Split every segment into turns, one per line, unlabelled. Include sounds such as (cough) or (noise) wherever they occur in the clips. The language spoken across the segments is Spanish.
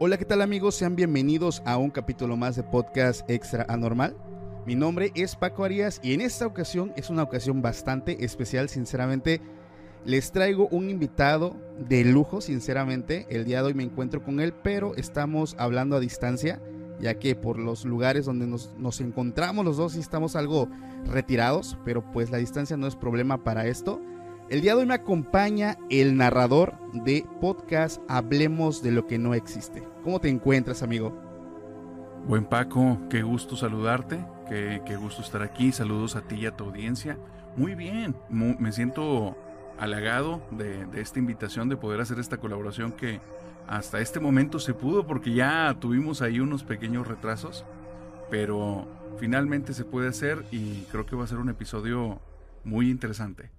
Hola, ¿qué tal amigos? Sean bienvenidos a un capítulo más de Podcast Extra Anormal. Mi nombre es Paco Arias y en esta ocasión es una ocasión bastante especial, sinceramente. Les traigo un invitado de lujo, sinceramente. El día de hoy me encuentro con él, pero estamos hablando a distancia, ya que por los lugares donde nos, nos encontramos los dos estamos algo retirados, pero pues la distancia no es problema para esto. El día de hoy me acompaña el narrador de podcast Hablemos de lo que no existe. ¿Cómo te encuentras, amigo?
Buen Paco, qué gusto saludarte, qué, qué gusto estar aquí. Saludos a ti y a tu audiencia. Muy bien, me siento halagado de, de esta invitación, de poder hacer esta colaboración que hasta este momento se pudo porque ya tuvimos ahí unos pequeños retrasos, pero finalmente se puede hacer y creo que va a ser un episodio muy interesante.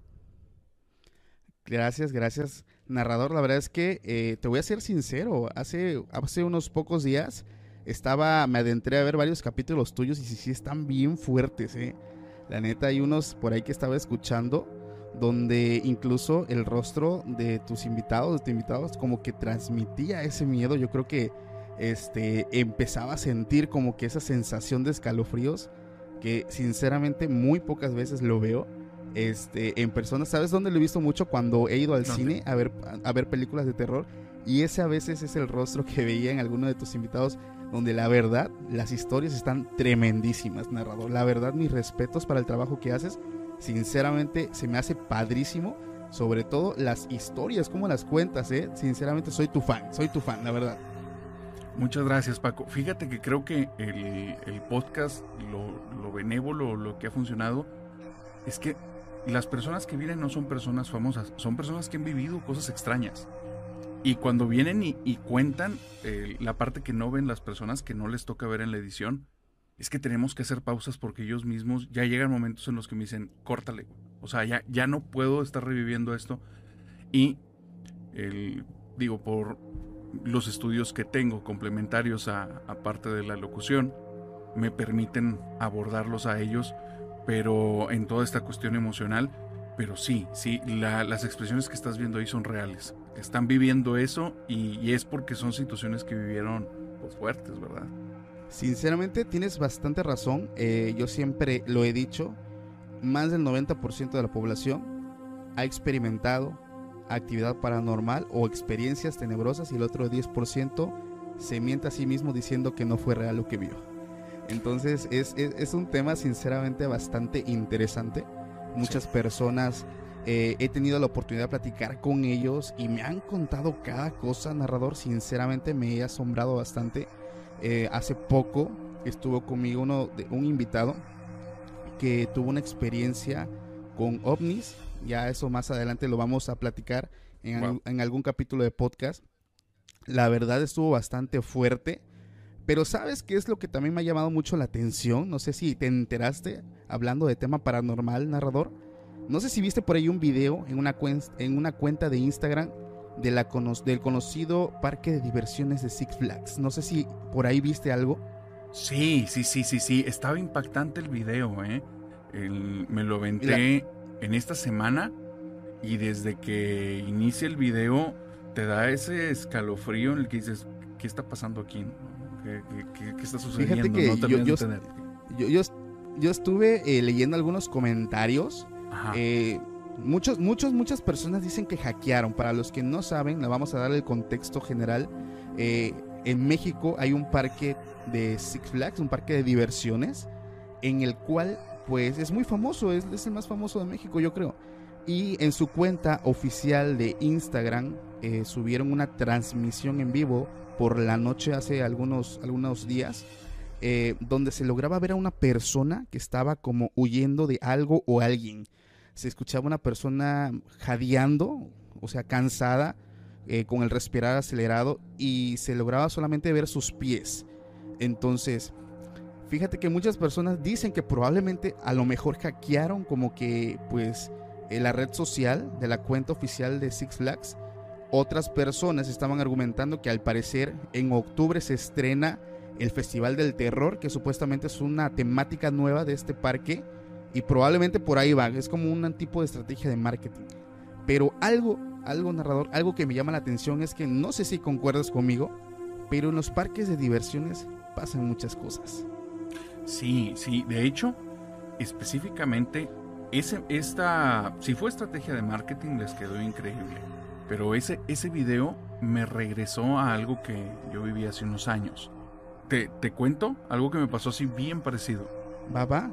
Gracias, gracias, narrador. La verdad es que eh, te voy a ser sincero. Hace, hace unos pocos días estaba, me adentré a ver varios capítulos tuyos y sí, sí están bien fuertes, ¿eh? La neta, hay unos por ahí que estaba escuchando donde incluso el rostro de tus invitados, de tus invitados, como que transmitía ese miedo. Yo creo que este, empezaba a sentir como que esa sensación de escalofríos que sinceramente muy pocas veces lo veo este, en persona. ¿Sabes dónde lo he visto mucho? Cuando he ido al
¿Dónde?
cine a ver, a ver películas de terror. Y ese a veces es el rostro que veía en alguno de tus invitados, donde la verdad, las historias están tremendísimas, narrador. La verdad, mis respetos para el trabajo que haces. Sinceramente, se me hace padrísimo. Sobre todo las historias, como las cuentas, ¿eh? Sinceramente, soy tu fan, soy tu fan, la verdad.
Muchas gracias, Paco. Fíjate que creo que el, el podcast, lo, lo benévolo, lo que ha funcionado, es que las personas que vienen no son personas famosas, son personas que han vivido cosas extrañas. Y cuando vienen y, cuentan eh, la parte que no ven las personas, que no les toca ver en la edición, es que tenemos que hacer pausas porque ellos mismos ya llegan momentos en los que me dicen, córtale. O sea, ya, ya no puedo estar reviviendo esto. Y, digo, por los estudios que tengo complementarios a, a parte de la locución, me permiten abordarlos a ellos, pero en toda esta cuestión emocional. Pero sí, sí, la- las expresiones que estás viendo ahí son reales. Están viviendo eso y, y es porque son situaciones que vivieron pues, fuertes, ¿verdad?
Sinceramente, tienes bastante razón. Eh, yo siempre lo he dicho. Más del 90% de la población ha experimentado actividad paranormal o experiencias tenebrosas y el otro 10% se miente a sí mismo diciendo que no fue real lo que vio. Entonces es, es- es un tema sinceramente bastante interesante. Muchas personas eh, he tenido la oportunidad de platicar con ellos y me han contado cada cosa, narrador. Sinceramente me he asombrado bastante. Eh, hace poco estuvo conmigo uno de, un invitado que tuvo una experiencia con ovnis. Ya eso más adelante lo vamos a platicar en,
Wow.
al- en algún capítulo de podcast. La verdad estuvo bastante fuerte. Pero ¿sabes qué es lo que también me ha llamado mucho la atención? No sé si te enteraste hablando de tema paranormal, narrador. No sé si viste por ahí un video en una, cuen- en una cuenta de Instagram de la cono- del conocido parque de diversiones de Six Flags. No sé si por ahí viste algo.
Sí, sí, sí, sí, sí. Estaba impactante el video, ¿eh? El- me lo aventé en esta semana y desde que inicia el video te da ese escalofrío en el que dices, ¿qué está pasando aquí? ¿Qué, qué- qué- qué está sucediendo?
que
no
yo- yo-. Yo, yo, yo estuve eh, leyendo algunos comentarios.
Ajá.
Eh, Muchos, muchos, muchas personas dicen que hackearon. Para los que no saben, le vamos a dar el contexto general. Eh, en México hay un parque de Six Flags, un parque de diversiones, en el cual, pues, es muy famoso, es, es el más famoso de México, yo creo. Y en su cuenta oficial de Instagram eh, subieron una transmisión en vivo por la noche hace algunos, algunos días, eh, donde se lograba ver a una persona que estaba como huyendo de algo o alguien. Se escuchaba una persona jadeando, o sea, cansada, eh, con el respirar acelerado y se lograba solamente ver sus pies. Entonces, fíjate que muchas personas dicen que probablemente a lo mejor hackearon como que pues en la red social de la cuenta oficial de Six Flags. Otras personas estaban argumentando que al parecer en octubre se estrena el Festival del Terror, que supuestamente es una temática nueva de este parque y probablemente por ahí va, es como un tipo de estrategia de marketing. Pero algo, algo narrador, algo que me llama la atención es que no sé si concuerdas conmigo, pero en los parques de diversiones pasan muchas cosas.
Sí, sí, de hecho, específicamente ese, esta, si fue estrategia de marketing, les quedó increíble. Pero ese, ese video me regresó a algo que yo viví hace unos años. Te, te cuento algo que me pasó así bien parecido.
Va, va,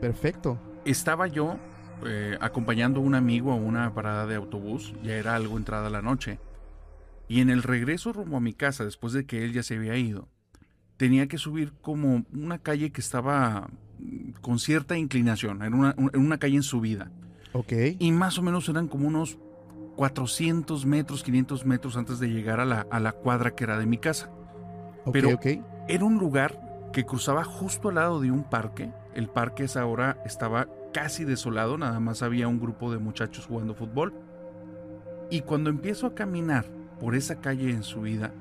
perfecto.
Estaba yo eh, acompañando a un amigo a una parada de autobús, ya era algo entrada la noche. Y en el regreso rumbo a mi casa, después de que él ya se había ido, tenía que subir como una calle que estaba con cierta inclinación, en una, en una calle en subida.
Ok.
Y más o menos eran como unos 400 metros, 500 metros antes de llegar a la, a la cuadra que era de mi casa.
Ok,
Pero
ok.
era un lugar que cruzaba justo al lado de un parque. El parque esa hora estaba casi desolado, nada más había un grupo de muchachos jugando fútbol. Y cuando empiezo a caminar por esa calle en subida,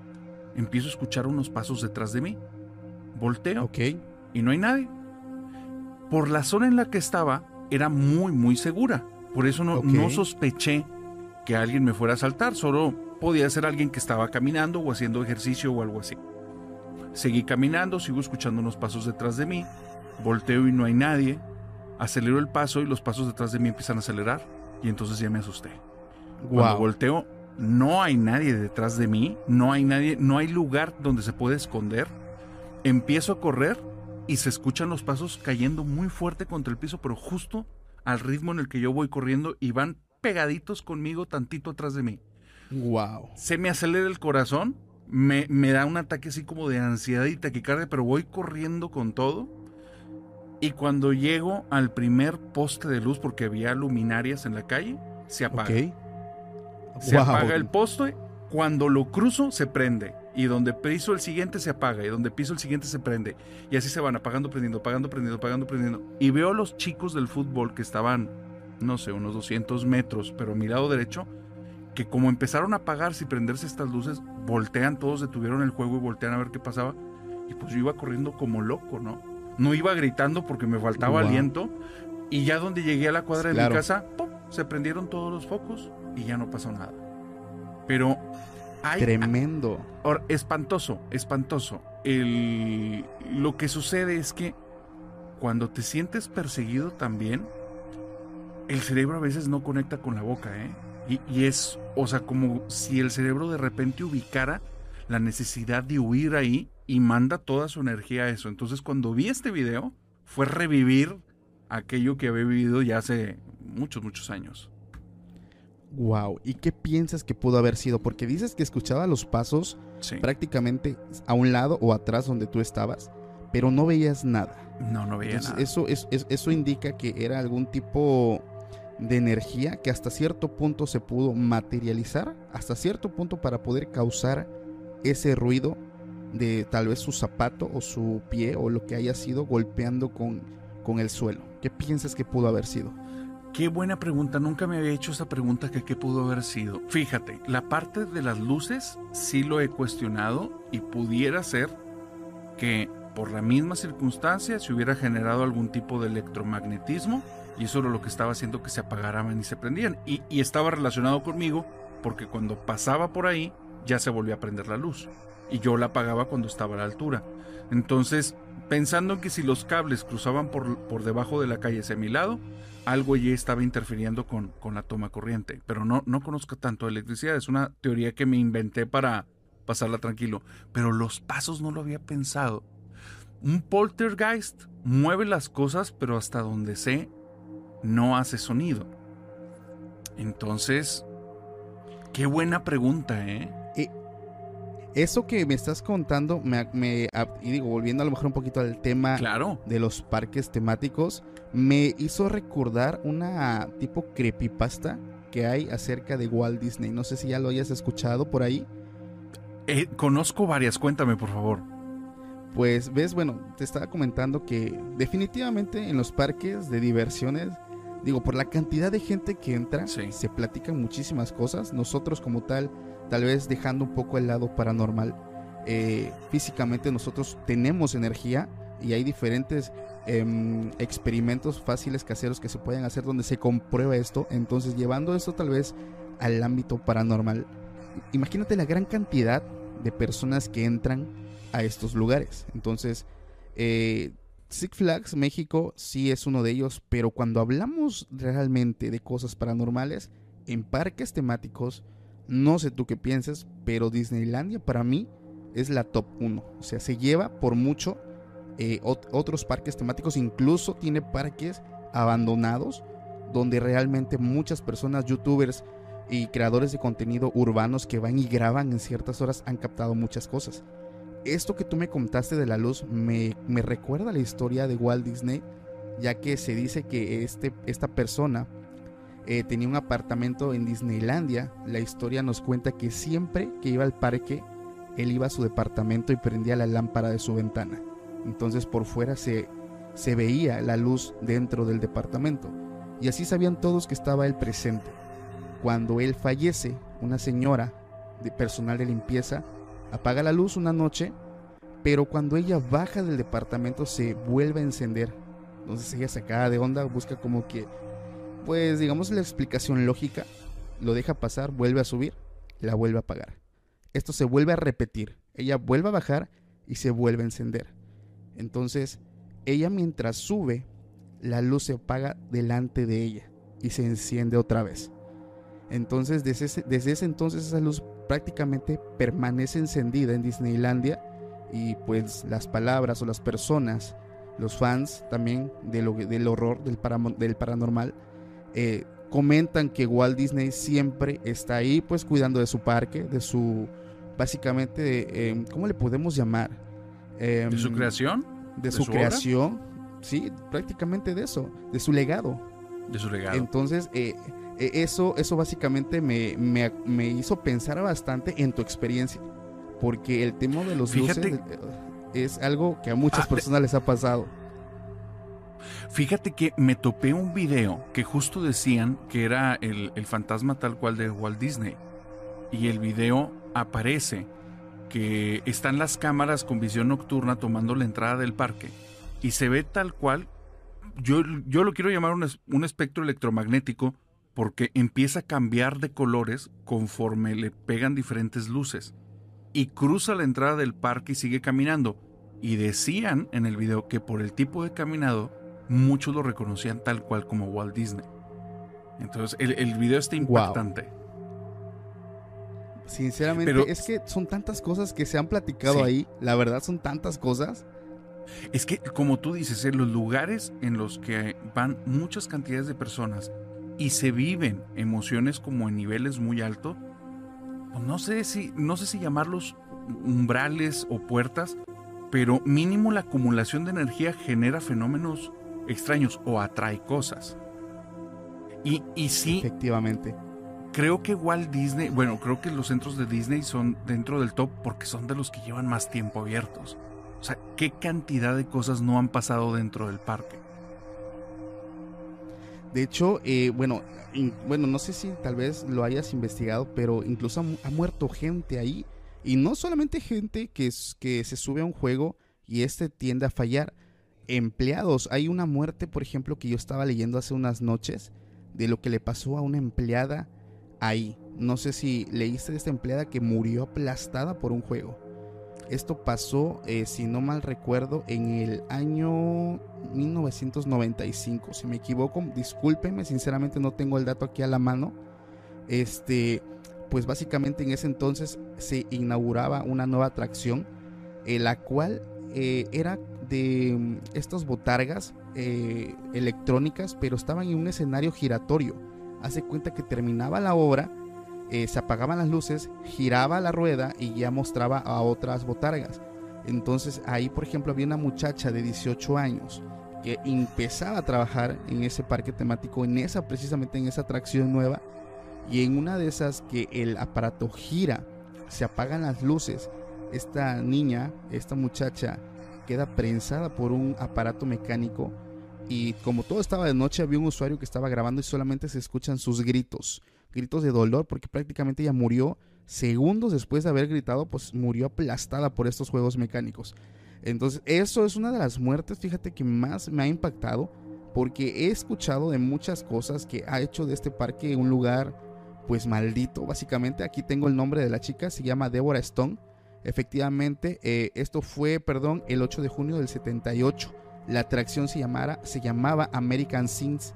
empiezo a escuchar unos pasos detrás de mí. Volteo
Ok.
y no hay nadie. Por la zona en la que estaba era muy muy segura. Por eso no, sospeché que alguien me fuera a asaltar. Solo podía ser alguien que estaba caminando o haciendo ejercicio o algo así. Seguí caminando, sigo escuchando unos pasos detrás de mí. Volteo y no hay nadie. Acelero el paso y los pasos detrás de mí empiezan a acelerar. Y entonces ya me asusté. Cuando
Wow.
volteo, no hay nadie detrás de mí, no hay nadie, no hay lugar donde se puede esconder. Empiezo a correr y se escuchan los pasos cayendo muy fuerte contra el piso, pero justo al ritmo en el que yo voy corriendo y van pegaditos conmigo tantito atrás de mí.
Wow.
Se me acelera el corazón, me, me da un ataque así como de ansiedad y taquicardia, pero voy corriendo con todo. Y cuando llego al primer poste de luz, porque había luminarias en la calle, se apaga.
Ok.
Se
Wow.
apaga el poste. Cuando lo cruzo, se prende. Y donde piso el siguiente, se apaga. Y donde piso el siguiente, se prende. Y así se van apagando, prendiendo, apagando, prendiendo, apagando, prendiendo. Y veo a los chicos del fútbol que estaban, no sé, unos 200 metros, pero a mi lado derecho, que como empezaron a apagarse y prenderse estas luces, voltean todos, detuvieron el juego y voltean a ver qué pasaba. Y pues yo iba corriendo como loco, ¿no? No iba gritando porque me faltaba
Wow.
aliento. Y ya donde llegué a la cuadra de
Claro.
mi casa, ¡pum! se prendieron todos los focos y ya no pasó nada. Pero
Tremendo.
ahora, espantoso, espantoso. El, lo que sucede es que cuando te sientes perseguido también, el cerebro a veces no conecta con la boca, ¿eh? Y, y es, o sea, como si el cerebro de repente ubicara la necesidad de huir ahí y manda toda su energía a eso. Entonces, cuando vi este video, fue revivir aquello que había vivido ya hace muchos, muchos años.
Wow. ¿Y qué piensas que pudo haber sido? Porque dices que escuchaba los pasos
Sí.
prácticamente a un lado o atrás donde tú estabas, pero no veías nada.
No, no veía
Entonces,
nada.
eso, es, es- eso indica que era algún tipo de energía que hasta cierto punto se pudo materializar, hasta cierto punto para poder causar ese ruido de tal vez su zapato o su pie o lo que haya sido golpeando con, con el suelo. ¿Qué piensas que pudo haber sido?
Qué buena pregunta, nunca me había hecho esa pregunta que qué pudo haber sido. Fíjate, la parte de las luces sí lo he cuestionado y pudiera ser que por la misma circunstancia se hubiera generado algún tipo de electromagnetismo y eso era lo que estaba haciendo que se apagaran y se prendían. Y, estaba relacionado conmigo porque cuando pasaba por ahí ya se volvía a prender la luz y yo la apagaba cuando estaba a la altura. Entonces, pensando en que si los cables cruzaban por, por debajo de la calle hacia mi lado, algo allí estaba interfiriendo con, con la toma corriente. Pero no, no conozco tanto de electricidad. Es una teoría que me inventé para pasarla tranquilo. Pero los pasos no lo había pensado. Un poltergeist mueve las cosas, pero hasta donde sé, no hace sonido. Entonces, qué buena pregunta, ¿eh?
Eso que me estás contando, me, y digo, volviendo a lo mejor un poquito al tema de los parques temáticos, me hizo recordar una tipo creepypasta que hay acerca de Walt Disney. No sé si ya lo hayas escuchado por ahí.
Eh, conozco varias, cuéntame por favor.
Pues ves, bueno, te estaba comentando que definitivamente en los parques de diversiones, digo, por la cantidad de gente que entra, se platican muchísimas cosas. Nosotros como tal tal vez dejando un poco el lado paranormal. Eh, físicamente nosotros tenemos energía y hay diferentes em, experimentos fáciles caseros que se pueden hacer donde se comprueba esto. Entonces llevando esto tal vez al ámbito paranormal, imagínate la gran cantidad de personas que entran a estos lugares. Entonces, eh, Six Flags México sí es uno de ellos, pero cuando hablamos realmente de cosas paranormales, en parques temáticos, no sé tú qué piensas, pero Disneylandia para mí es la top 1. O sea, se lleva por mucho eh, otros parques temáticos, incluso tiene parques abandonados donde realmente muchas personas, youtubers y creadores de contenido urbanos que van y graban en ciertas horas han captado muchas cosas. Esto que tú me contaste de la luz me, me recuerda la historia de Walt Disney, ya que se dice que este, esta persona eh, tenía un apartamento en Disneylandia. La historia nos cuenta que siempre que iba al parque, él iba a su departamento y prendía la lámpara de su ventana. Entonces por fuera se, veía la luz dentro del departamento. Y así sabían todos que estaba él presente. Cuando él fallece, una señora de personal de limpieza apaga la luz una noche, pero cuando ella baja del departamento se vuelve a encender. Entonces ella se de onda, busca como que pues digamos la explicación lógica, lo deja pasar, vuelve a subir, la vuelve a apagar. Esto se vuelve a repetir. Ella vuelve a bajar y se vuelve a encender. Entonces, ella mientras sube, la luz se apaga delante de ella y se enciende otra vez. Entonces, desde ese, desde ese entonces esa luz prácticamente permanece encendida en Disneylandia y pues las palabras o las personas, los fans también del horror, del, del paranormal, eh, comentan que Walt Disney siempre está ahí, pues cuidando de su parque, de su, básicamente, em, ¿cómo le podemos llamar?
Em, ¿De su creación?
De, su, creación, sí, prácticamente de eso, de su legado.
De su legado.
Entonces, eh, eh, eso, eso básicamente me, me, hizo pensar bastante en tu experiencia, porque el tema de los luces es algo que a muchas ah, personas les ha pasado.
Fíjate que me topé un video que justo decían que era el, fantasma tal cual de Walt Disney. Y el video aparece que están las cámaras con visión nocturna tomando la entrada del parque. Y se ve tal cual, yo, yo lo quiero llamar un, un espectro electromagnético porque empieza a cambiar de colores conforme le pegan diferentes luces. Y cruza la entrada del parque y sigue caminando. Y decían en el video que por el tipo de caminado muchos lo reconocían tal cual como Walt Disney. Entonces, el, el video está impactante.
Sinceramente, es que son tantas cosas que se han platicado ahí. La verdad, son tantas cosas.
Es que, como tú dices, en los lugares en los que van muchas cantidades de personas y se viven emociones como en niveles muy altos, pues no sé si, no sé si llamarlos umbrales o puertas, pero mínimo la acumulación de energía genera fenómenos extraños o atrae cosas. Y, y sí.
Efectivamente.
Creo que Walt Disney, bueno, creo que los centros de Disney son dentro del top porque son de los que llevan más tiempo abiertos. O sea, ¿qué cantidad de cosas no han pasado dentro del parque?
De hecho, eh, bueno, bueno, no sé si tal vez lo hayas investigado, pero incluso ha, muerto gente ahí. Y no solamente gente que, que se sube a un juego y este tiende a fallar, empleados. Hay una muerte, por ejemplo, que yo estaba leyendo hace unas noches de lo que le pasó a una empleada ahí. No sé si leíste de esta empleada que murió aplastada por un juego. Esto pasó, eh, si no mal recuerdo, en el año 1995. Si me equivoco, discúlpenme, sinceramente no tengo el dato aquí a la mano. Este, pues básicamente en ese entonces se inauguraba una nueva atracción, eh, la cual eh, era de mm, estas botargas electrónicas, pero estaban en un escenario giratorio. Hace cuenta que terminaba la obra eh, se apagaban las luces, giraba la rueda y ya mostraba a otras botargas. Entonces ahí, por ejemplo, había una muchacha de 18 años que empezaba a trabajar en ese parque temático, en esa, precisamente en esa atracción nueva. Y en una de esas que el aparato gira, se apagan las luces, esta niña, esta muchacha, queda prensada por un aparato mecánico. Y como todo estaba de noche, había un usuario que estaba grabando y solamente se escuchan sus gritos gritos de dolor porque prácticamente ella murió segundos después de haber gritado, pues murió aplastada por estos juegos mecánicos. Entonces, eso es una de las muertes, fíjate que más me ha impactado porque he escuchado de muchas cosas que ha hecho de este parque un lugar pues maldito. Básicamente aquí tengo el nombre de la chica, se llama Deborah Stone. Efectivamente, eh, esto fue, perdón, el 8 de junio del 78. La atracción se, llamara, se llamaba American Sins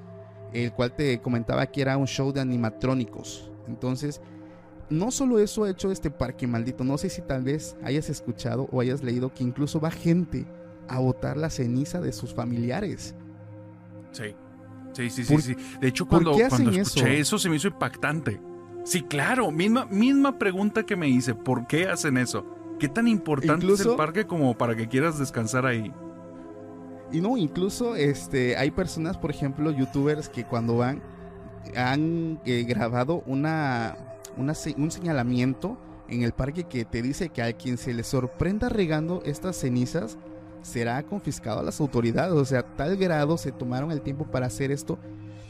el cual te comentaba que era un show de animatrónicos. Entonces, no solo eso ha hecho este parque maldito, no sé si tal vez hayas escuchado o hayas leído que incluso va gente a botar la ceniza de sus familiares.
Sí, sí, sí, sí. sí. De hecho, cuando, cuando escuché eso? se me hizo impactante. Sí, claro, misma, misma pregunta que me hice, ¿por qué hacen eso? ¿Qué tan importante es el parque como para que quieras descansar ahí?
Y no, incluso este, hay personas, por ejemplo, youtubers que cuando van han eh, grabado una, una, un señalamiento en el parque que te dice que a quien se le sorprenda regando estas cenizas será confiscado a las autoridades. O sea, tal grado se tomaron el tiempo para hacer esto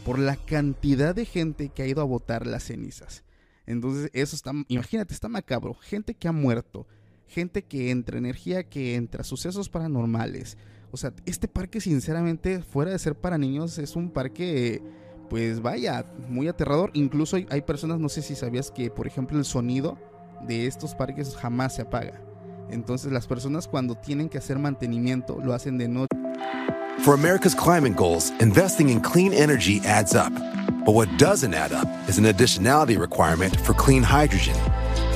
por la cantidad de gente que ha ido a botar las cenizas. Entonces, eso está, imagínate, está macabro. Gente que ha muerto, gente que entra, energía que entra, sucesos paranormales, o sea, este parque sinceramente, fuera de ser para niños, es un parque, pues vaya, muy aterrador. Incluso hay, personas, no sé si sabías que, por ejemplo, el sonido de estos parques jamás se apaga. Entonces las personas cuando tienen que hacer mantenimiento lo hacen de noche.
For America's climate goals, investing in clean energy adds up. But what doesn't add up is an additionality requirement for clean hydrogen.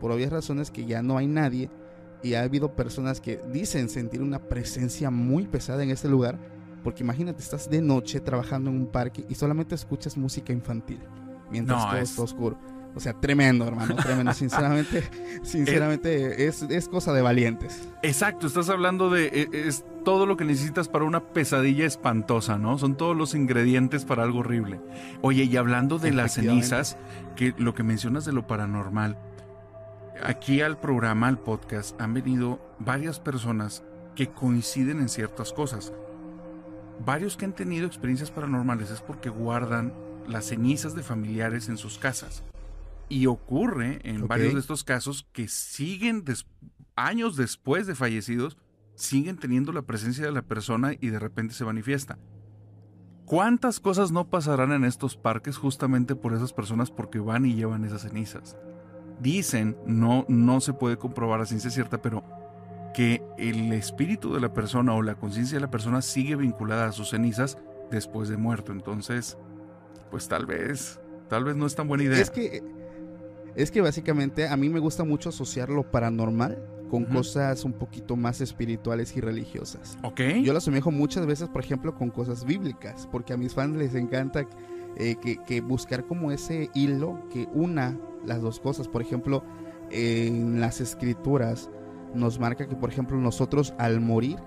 Por obvias razones que ya no hay nadie y ha habido personas que dicen sentir una presencia muy pesada en este lugar porque imagínate estás de noche trabajando en un parque y solamente escuchas música infantil mientras todo está oscuro o sea, tremendo, hermano, tremendo. (laughs) Sinceramente, sinceramente es, es, cosa de valientes.
Exacto, estás hablando de e, es, todo lo que necesitas para una pesadilla espantosa, ¿no? Son todos los ingredientes para algo horrible. Oye, y hablando de las cenizas, que lo que mencionas de lo paranormal, aquí al programa, al podcast, han venido varias personas que coinciden en ciertas cosas. Varios que han tenido experiencias paranormales es porque guardan las cenizas de familiares en sus casas. Y ocurre en varios de estos casos que siguen años después de fallecidos, siguen teniendo la presencia de la persona y de repente se manifiesta. ¿Cuántas cosas no pasarán en estos parques justamente por esas personas porque van y llevan esas cenizas? Dicen, no, no se puede comprobar a ciencia cierta, pero que el espíritu de la persona o la conciencia de la persona sigue vinculada a sus cenizas después de muerto. Entonces, pues tal vez, tal vez no es tan buena idea.
Es que es que básicamente a mí me gusta mucho asociar lo paranormal con cosas un poquito más espirituales y religiosas.
Ok.
Yo lo asemejo muchas veces, por ejemplo, con cosas bíblicas, porque a mis fans les encanta eh, que, que buscar como ese hilo que una las dos cosas. Por ejemplo, en las escrituras nos marca que, por ejemplo, nosotros al morir,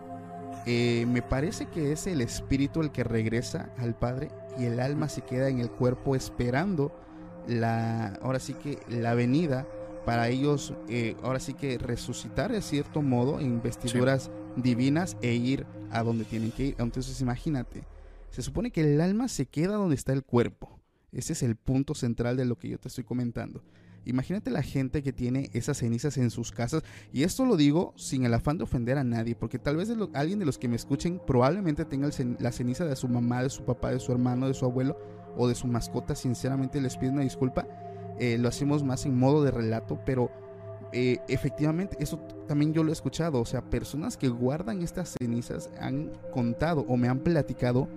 eh, me parece que es el espíritu el que regresa al Padre y el alma se queda en el cuerpo esperando la, ahora sí que la venida para ellos, eh, ahora sí que resucitar de cierto modo en vestiduras divinas e ir a donde tienen que ir. Entonces imagínate, se supone que el alma se queda donde está el cuerpo. Ese es el punto central de lo que yo te estoy comentando. Imagínate la gente que tiene esas cenizas en sus casas. Y esto lo digo sin el afán de ofender a nadie, porque tal vez alguien de los que me escuchen probablemente tenga la ceniza de su mamá, de su papá, de su hermano, de su abuelo o de su mascota. Sinceramente les pido una disculpa. Eh, lo hacemos más en modo de relato, pero eh, efectivamente eso también yo lo he escuchado. O sea, personas que guardan estas cenizas han contado o me han platicado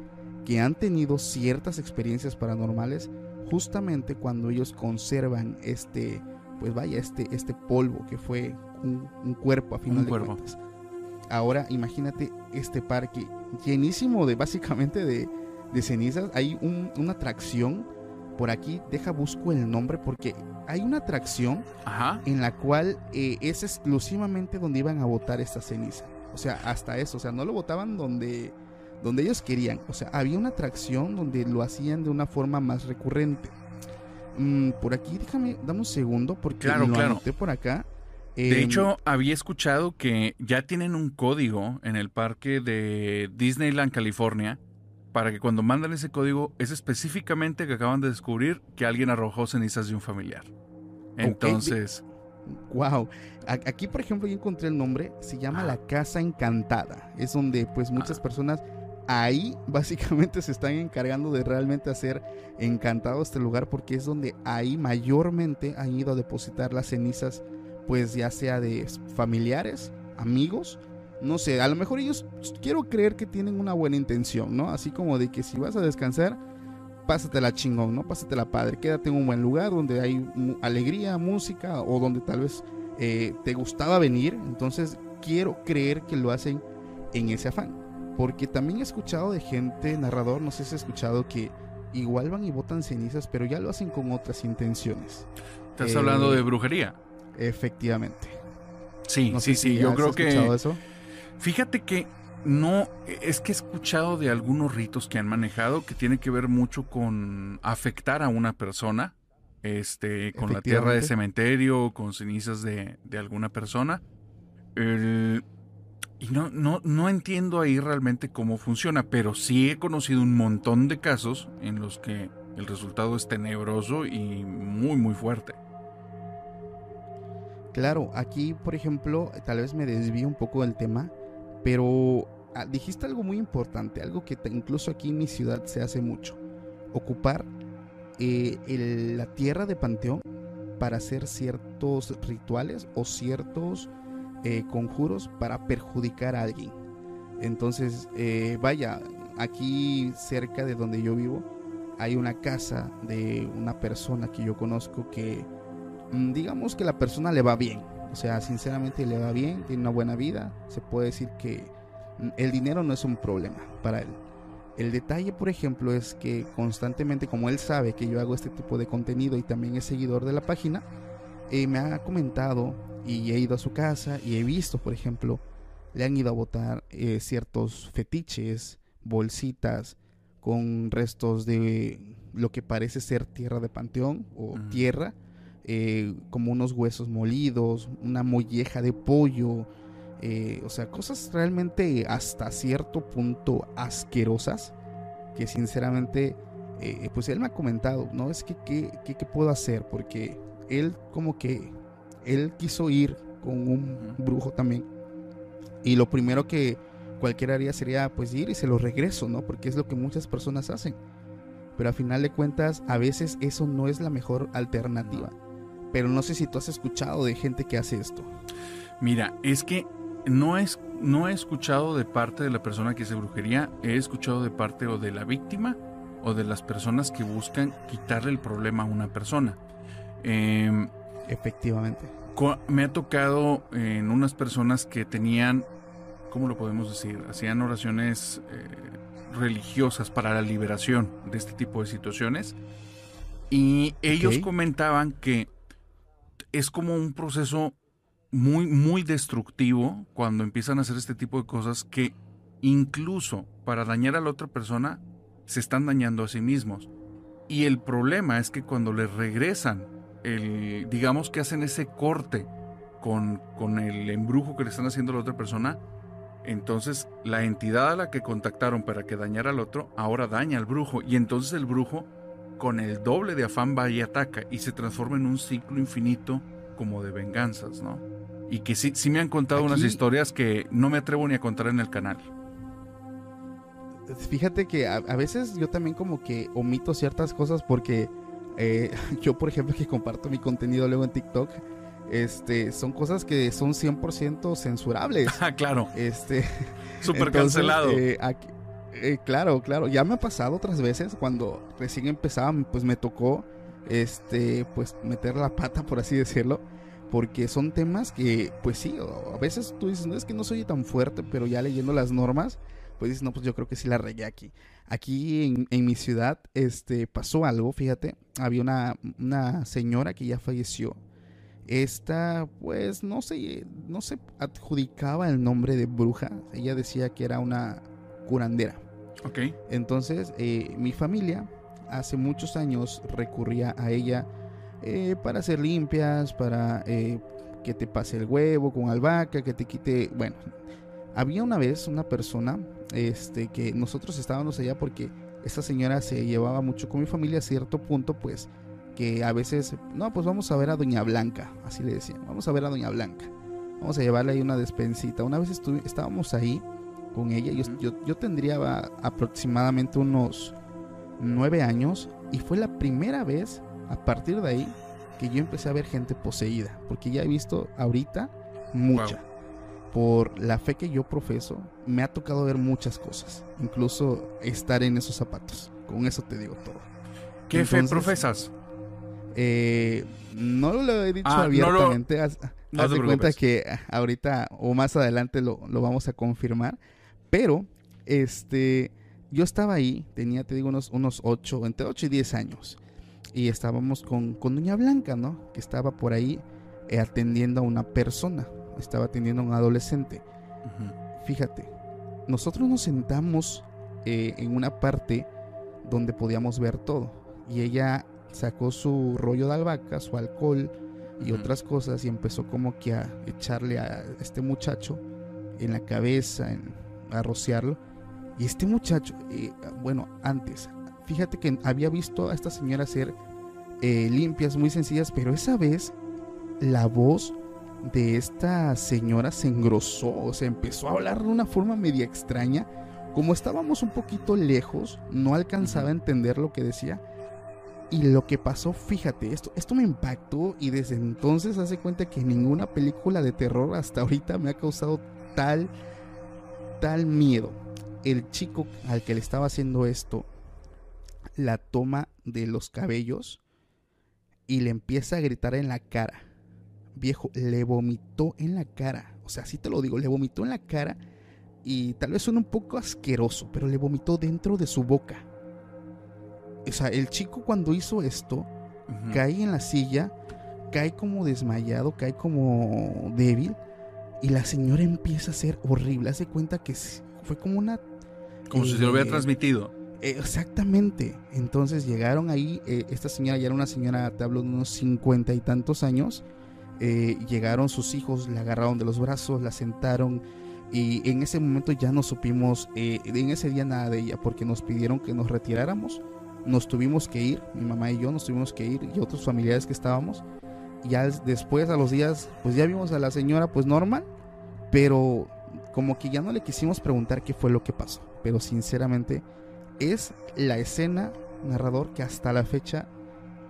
que han tenido ciertas experiencias paranormales justamente cuando ellos conservan este, pues vaya, este, este polvo que fue un, un cuerpo a final
Un
de
cuerpo.
cuentas. Ahora imagínate este parque llenísimo de básicamente de, de cenizas. Hay un- una atracción por aquí, deja busco el nombre porque hay una atracción
Ajá.
en la cual eh, es exclusivamente donde iban a botar esta ceniza. O sea, hasta eso, o sea, no lo botaban donde, donde ellos querían. O sea, había una atracción donde lo hacían de una forma más recurrente. Mm, por aquí, déjame, dame un segundo porque
Claro,
lo
claro.
anoté por acá.
De
Em,
hecho, había escuchado que ya tienen un código en el parque de Disneyland, California, para que cuando mandan ese código es específicamente que acaban de descubrir que alguien arrojó cenizas de un familiar. Entonces,
Wow. Aquí, por ejemplo, yo encontré el nombre. Se llama. La Casa Encantada. Es donde, pues, muchas
Ah.
personas ahí (laughs) básicamente se están encargando de realmente hacer encantado este lugar porque es donde ahí mayormente han ido a depositar las cenizas, pues, ya sea de familiares, amigos. No sé, a lo mejor ellos quiero creer que tienen una buena intención, ¿no? Así como de que si vas a descansar, pásatela chingón, ¿no? Pásatela padre, quédate en un buen lugar donde hay alegría, música o donde tal vez eh, te gustaba venir. Entonces quiero creer que lo hacen en ese afán. Porque también he escuchado de gente, narrador, no sé si has escuchado que igual van y botan cenizas, pero ya lo hacen con otras intenciones.
estás
eh,
hablando de brujería.
Efectivamente.
Sí,
No
sí, sí. Yo creo que.
eso.
Fíjate que no. Es que he escuchado de algunos ritos que han manejado que tiene que ver mucho con afectar a una persona. Este, con la tierra de cementerio, con cenizas de, de alguna persona. El- y no, no, no entiendo ahí realmente cómo funciona, pero sí he conocido un montón de casos en los que el resultado es tenebroso y muy, muy fuerte.
Claro, aquí, por ejemplo, tal vez me desvío un poco del tema, pero ah, dijiste algo muy importante, algo que incluso aquí en mi ciudad se hace mucho. Ocupar eh, el- la tierra de Panteón para hacer ciertos rituales o ciertos eh, conjuros para perjudicar a alguien. Entonces, eh, vaya, aquí cerca de donde yo vivo hay una casa de una persona que yo conozco que mm, digamos que la persona le va bien. O sea, sinceramente le va bien, tiene una buena vida. Se puede decir que mm, el dinero no es un problema para él. El detalle, por ejemplo, es que constantemente, como él sabe que yo hago este tipo de contenido y también es seguidor de la página, eh, me ha comentado y he ido a su casa y he visto, por ejemplo, le han ido a botar eh, ciertos fetiches, bolsitas con restos de lo que parece ser tierra de panteón o tierra, eh, como unos huesos molidos, una molleja de pollo, eh, o sea, cosas realmente hasta cierto punto asquerosas que sinceramente, eh, pues él me ha comentado, ¿no? Es que, ¿qué, qué, qué puedo hacer? Porque él como que, él quiso ir con un brujo también. Y lo primero que cualquiera haría sería pues ir y se lo regreso, ¿no? Porque es lo que muchas personas hacen. Pero a final de cuentas, a veces eso no es la mejor alternativa. Pero no sé si tú has escuchado de gente que hace esto.
Mira, es que no, es, no he escuchado de parte de la persona que hace brujería, he escuchado de parte o de la víctima o de las personas que buscan quitarle el problema a una persona. Em,
Efectivamente.
Me ha tocado en unas personas que tenían, ¿cómo lo podemos decir? Hacían oraciones eh, religiosas para la liberación de este tipo de situaciones. Y ellos comentaban que es como un proceso muy, muy destructivo cuando empiezan a hacer este tipo de cosas que incluso para dañar a la otra persona se están dañando a sí mismos. Y el problema es que cuando les regresan, el, digamos que hacen ese corte con, con el embrujo que le están haciendo a la otra persona, entonces la entidad a la que contactaron para que dañara al otro, ahora daña al brujo. Y entonces el brujo, con el doble de afán, va y ataca y se transforma en un ciclo infinito como de venganzas, ¿no? Y que sí, sí me han contado unas historias que no me atrevo ni a contar en el canal.
Fíjate que a, a veces yo también como que omito ciertas cosas porque eh, (laughs) yo, por ejemplo, que comparto mi contenido luego en TikTok, este, son cosas que son 100% censurables. (laughs)
Ah, claro,
Este, (laughs)
súper cancelado.
eh, aquí- eh, claro, claro. Ya me ha pasado otras veces cuando recién empezaba, pues me tocó, este, pues meter la pata, por así decirlo, porque son temas que, pues sí, a veces tú dices, no es que no soy tan fuerte, pero ya leyendo las normas, pues dices, no, pues yo creo que sí la regué aquí. Aquí en, en mi ciudad, este, pasó algo, fíjate, había una, una señora que ya falleció. Esta, pues, no se, no se adjudicaba el nombre de bruja. Ella decía que era una curandera.
Ok,
Entonces, eh, mi familia hace muchos años recurría a ella eh, para hacer limpias, para eh, que te pase el huevo con albahaca, que te quite, bueno, había una vez una persona, este, que nosotros estábamos allá porque esta señora se llevaba mucho con mi familia a cierto punto, pues, que a veces, no, pues vamos a ver a Doña Blanca, así le decían, vamos a ver a Doña Blanca, vamos a llevarle ahí una despensita. Una vez estábamos ahí con ella, yo, yo, yo tendría aproximadamente unos nueve años y fue la primera vez a partir de ahí que yo empecé a ver gente poseída, porque ya he visto ahorita mucha. Por la fe que yo profeso, me ha tocado ver muchas cosas, incluso estar en esos zapatos. Con eso te digo todo.
¿Qué fe
entonces-
profesas?
Eh, no lo he dicho
Ah, no lo-
abiertamente. haz
No
haz de cuenta que ah, ahorita o más adelante lo, lo vamos a confirmar. Pero, este, yo estaba ahí, tenía, te digo, unos, unos 8, entre 8 y 10 años. Y estábamos con, con Doña Blanca, ¿no? Que estaba por ahí eh, atendiendo a una persona. Estaba atendiendo a un adolescente. Fíjate, nosotros nos sentamos eh, en una parte donde podíamos ver todo. Y ella sacó su rollo de albahaca, su alcohol y otras cosas y empezó como que a echarle a este muchacho en la cabeza, en- a rociarlo. Y este muchacho, eh, bueno, antes, fíjate que había visto a esta señora hacer eh, limpias muy sencillas, pero esa vez la voz de esta señora se engrosó, o sea, empezó a hablar de una forma media extraña. Como estábamos un poquito lejos, no alcanzaba a entender lo que decía. Y lo que pasó, fíjate, esto, esto me impactó y desde entonces hace cuenta que ninguna película de terror hasta ahorita me ha causado tal, tal miedo. El chico al que le estaba haciendo esto la toma de los cabellos y le empieza a gritar en la cara. Viejo, le vomitó en la cara. O sea, así te lo digo, le vomitó en la cara y tal vez suena un poco asqueroso, pero le vomitó dentro de su boca. O sea, el chico cuando hizo esto, cae en la silla, cae como desmayado, cae como débil y la señora empieza a ser horrible. Hace cuenta que fue como una
Como si se lo hubiera
eh,
transmitido.
eh, exactamente. Entonces llegaron ahí, eh, esta señora ya era una señora, te hablo de unos cincuenta y tantos años. eh, llegaron sus hijos, la agarraron de los brazos, la sentaron y en ese momento ya no supimos, eh, en ese día nada de ella, porque nos pidieron que nos retiráramos. Nos tuvimos que ir, mi mamá y yo nos tuvimos que ir y otros familiares que estábamos. Ya des- después, a los días, pues ya vimos a la señora pues normal, pero como que ya no le quisimos preguntar qué fue lo que pasó. Pero sinceramente, es la escena narrador que hasta la fecha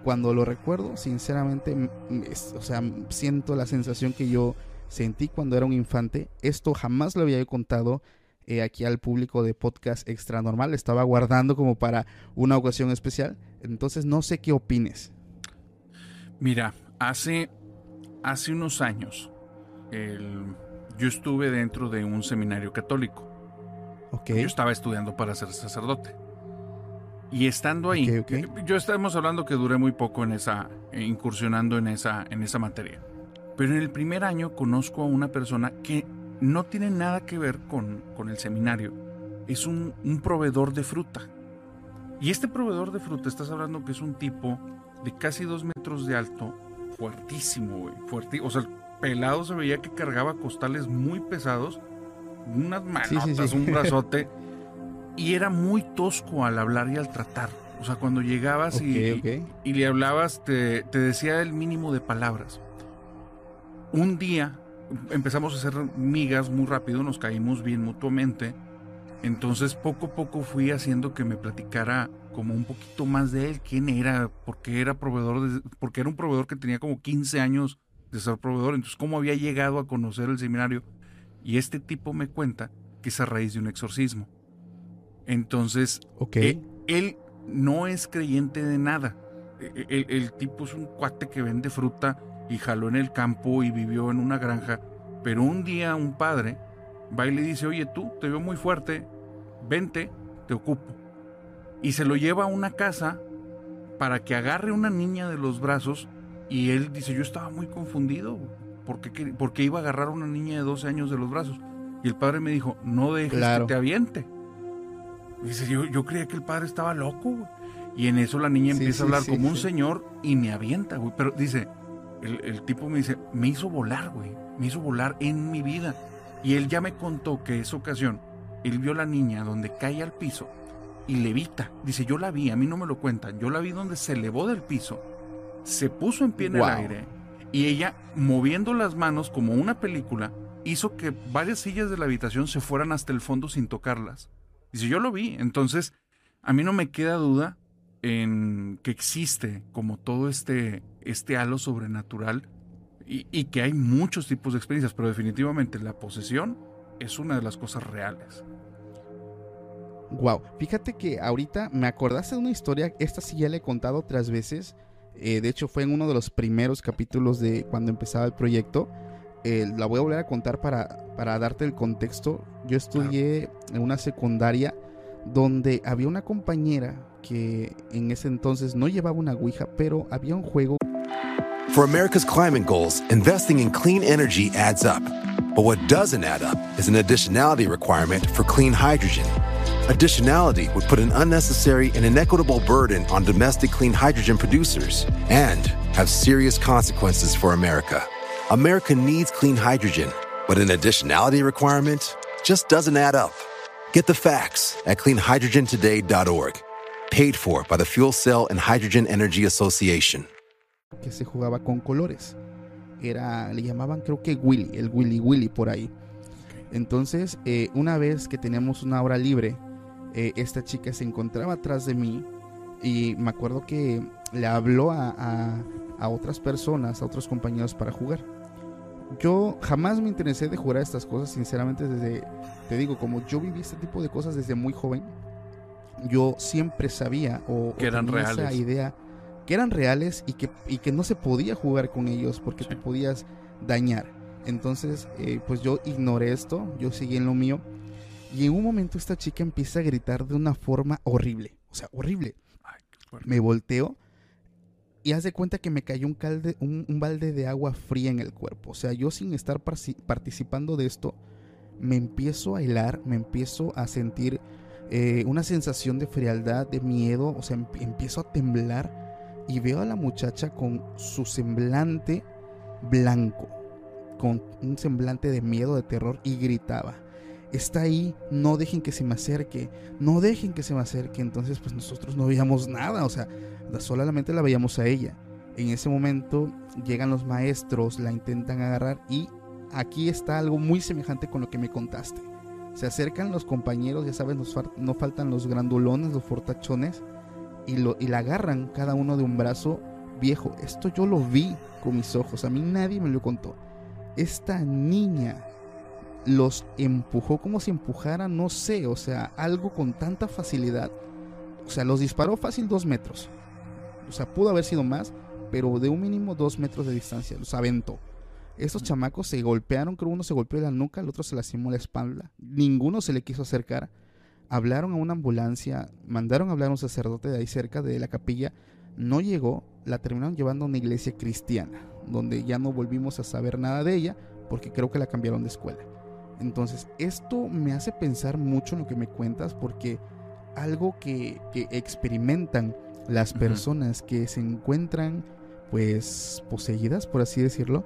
cuando lo recuerdo sinceramente o sea siento la sensación que yo sentí cuando era un infante. Esto jamás lo había contado eh, aquí al público de podcast extra normal. Estaba guardando como para una ocasión especial. Entonces no sé qué opines.
Mira, hace, hace unos años, yo estuve dentro de un seminario católico.
Okay.
Yo estaba estudiando para ser sacerdote. Y estando ahí, yo estamos hablando que duré muy poco en esa, eh, incursionando en esa, en esa materia. Pero en el primer año conozco a una persona que no tiene nada que ver con, con el seminario. Es un, un, proveedor de fruta. Y este proveedor de fruta, estás hablando que es un tipo de casi dos metros de alto, fuertísimo, güey. Fuertísimo. O sea, el pelado se veía que cargaba costales muy pesados, unas manotas, un brazote. y era muy tosco al hablar y al tratar. O sea, cuando llegabas y, y, le hablabas, te, te decía el mínimo de palabras. Un día empezamos a hacer migas muy rápido, nos caímos bien mutuamente. Entonces poco a poco fui haciendo que me platicara como un poquito más de él, quién era, porque era proveedor, de, porque era un proveedor que tenía como 15 años de ser proveedor, entonces cómo había llegado a conocer el seminario. Y este tipo me cuenta que es a raíz de un exorcismo. Entonces,
él,
él, no es creyente de nada. E, e, el, el, tipo es un cuate que vende fruta y jaló en el campo y vivió en una granja. Pero un día un padre va y le dice, oye tú, te veo muy fuerte, vente, te ocupo. Y se lo lleva a una casa para que agarre una niña de los brazos y él dice, yo estaba muy confundido, porque, porque iba a agarrar a una niña de 12 años de los brazos. Y el padre me dijo, no dejes que te aviente. Dice, yo, yo creía que el padre estaba loco, Y en eso la niña empieza a hablar como un señor y me avienta, güey. Pero dice, el, el, tipo me dice, me hizo volar, güey. Me hizo volar en mi vida. Y él ya me contó que esa ocasión, él vio a la niña donde cae al piso y levita. Dice, yo la vi, a mí no me lo cuentan. Yo la vi donde se elevó del piso, se puso en pie en el aire y ella, moviendo las manos como una película, hizo que varias sillas de la habitación se fueran hasta el fondo sin tocarlas. Dice, yo lo vi. Entonces, a mí no me queda duda en que existe como todo este, este halo sobrenatural y, y, que hay muchos tipos de experiencias, pero definitivamente la posesión es una de las cosas reales.
Wow, fíjate que ahorita me acordaste de una historia, esta sí ya la he contado otras veces, eh, de hecho fue en uno de los primeros capítulos de cuando empezaba el proyecto, eh, la voy a volver a contar para, para darte el contexto, yo estudié en una secundaria donde había una compañera que en ese entonces no llevaba una Ouija, pero había un juego.
For America's climate goals, investing in clean energy adds up. But what doesn't add up is an additionality requirement for clean hydrogen. Additionality would put an unnecessary and inequitable burden on domestic clean hydrogen producers and have serious consequences for America. America needs clean hydrogen, but an additionality requirement just doesn't add up. Get the facts at cleanhydrogentoday.org. Paid for by the Fuel Cell and Hydrogen Energy Association.
Que se jugaba con colores. Era, le llamaban creo que Willy, el Willy Willy por ahí. Entonces, eh, una vez que teníamos una hora libre, eh, esta chica se encontraba atrás de mí y me acuerdo que le habló a, a, a otras personas, a otros compañeros para jugar. Yo jamás me interesé de jugar a estas cosas, sinceramente, desde, te digo, como yo viví este tipo de cosas desde muy joven, yo siempre sabía o,
que eran reales.
esa idea que eran reales y que, y que no se podía jugar con ellos porque sí. te podías dañar. Entonces, eh, pues yo ignoré esto, yo seguí en lo mío. Y en un momento esta chica empieza a gritar de una forma horrible, o sea, horrible. Me volteo y haz de cuenta que me cayó un, calde, un, un, balde de agua fría en el cuerpo. O sea, yo sin estar participando de esto, me empiezo a hilar, me empiezo a sentir eh, una sensación de frialdad, de miedo, o sea, empiezo a temblar y veo a la muchacha con su semblante blanco, con un semblante de miedo, de terror y gritaba. Está ahí, no dejen que se me acerque, no dejen que se me acerque. Entonces, pues nosotros no veíamos nada, o sea, solamente la veíamos a ella. En ese momento llegan los maestros, la intentan agarrar y aquí está algo muy semejante con lo que me contaste. Se acercan los compañeros, ya sabes, no faltan los grandulones, los fortachones, y, lo, y la agarran cada uno de un brazo viejo. Esto yo lo vi con mis ojos, a mí nadie me lo contó. Esta niña los empujó como si empujara, no sé, o sea, algo con tanta facilidad. O sea, los disparó fácil dos metros. O sea, pudo haber sido más, pero de un mínimo dos metros de distancia. Los aventó. Estos chamacos se golpearon, creo uno se golpeó la nuca, el otro se lastimó la espalda. Ninguno se le quiso acercar. Hablaron a una ambulancia, mandaron a hablar a un sacerdote de ahí cerca de la capilla. No llegó, la terminaron llevando a una iglesia cristiana, donde ya no volvimos a saber nada de ella, porque creo que la cambiaron de escuela. Entonces, esto me hace pensar mucho en lo que me cuentas, porque algo que, que experimentan las personas que se encuentran, pues, poseídas, por así decirlo,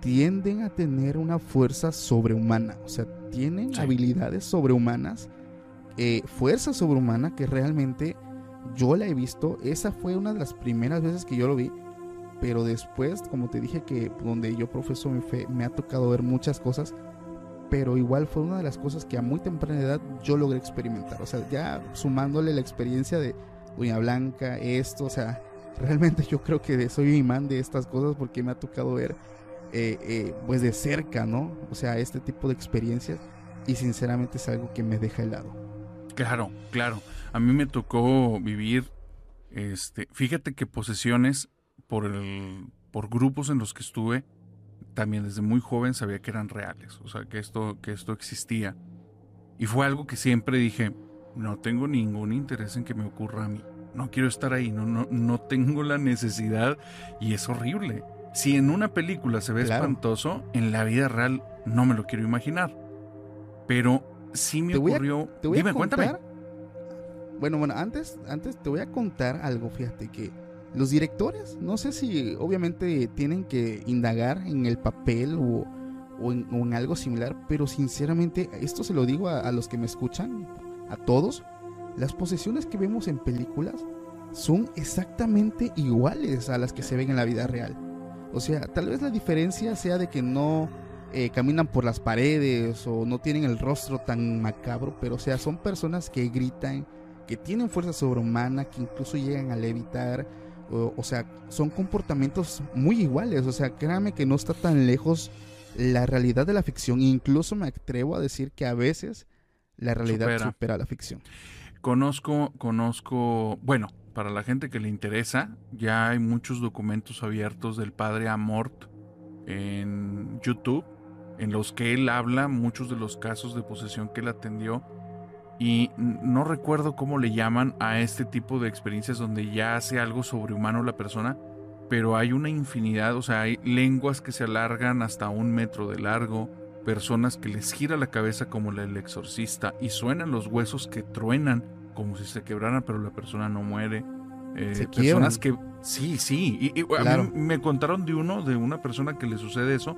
tienden a tener una fuerza sobrehumana. O sea, tienen
Sí.
habilidades sobrehumanas, eh, fuerza sobrehumana que realmente yo la he visto. Esa fue una de las primeras veces que yo lo vi. Pero después, como te dije, que donde yo profeso mi fe, me ha tocado ver muchas cosas. Pero igual fue una de las cosas que a muy temprana edad yo logré experimentar. O sea, ya sumándole la experiencia de Doña Blanca, esto, o sea, (laughs) realmente yo creo que soy imán de estas cosas porque me ha tocado ver eh, eh, pues de cerca, ¿no? O sea, este tipo de experiencias y sinceramente es algo que me deja helado.
Claro, claro. A mí me tocó vivir, este, fíjate que posesiones por el, por grupos en los que estuve, también desde muy joven sabía que eran reales, o sea, que esto, que esto existía. Y fue algo que siempre dije, no tengo ningún interés en que me ocurra a mí. No quiero estar ahí, no, no, no tengo la necesidad y es horrible. Si en una película se ve
Claro.
espantoso, en la vida real no me lo quiero imaginar. Pero sí me
Te voy a-
ocurrió.
Te voy
Dime,
a contar.
cuéntame.
Bueno, bueno, antes, antes te voy a contar algo, fíjate que los directores, no sé si obviamente tienen que indagar en el papel o, o en, algo similar, pero sinceramente, esto se lo digo a, a los que me escuchan, a todos, las posesiones que vemos en películas son exactamente iguales a las que se ven en la vida real. O sea, tal vez la diferencia sea de que no eh, caminan por las paredes o no tienen el rostro tan macabro, pero o sea, son personas que gritan, que tienen fuerza sobrehumana, que incluso llegan a levitar, o, o sea, son comportamientos muy iguales, o sea, créame que no está tan lejos la realidad de la ficción, incluso me atrevo a decir que a veces la realidad
Supera.
supera, la ficción.
Conozco, conozco, bueno, para la gente que le interesa, ya hay muchos documentos abiertos del padre Amort en YouTube, en los que él habla muchos de los casos de posesión que él atendió. Y no recuerdo cómo le llaman a este tipo de experiencias donde ya hace algo sobrehumano la persona, pero hay una infinidad, o sea, hay lenguas que se alargan hasta un metro de largo, personas que les gira la cabeza como la del exorcista y suenan los huesos que truenan como si se quebraran, pero la persona no muere. Eh,
Se
personas que sí, sí, y, y a mí me contaron de uno, de una persona que le sucede eso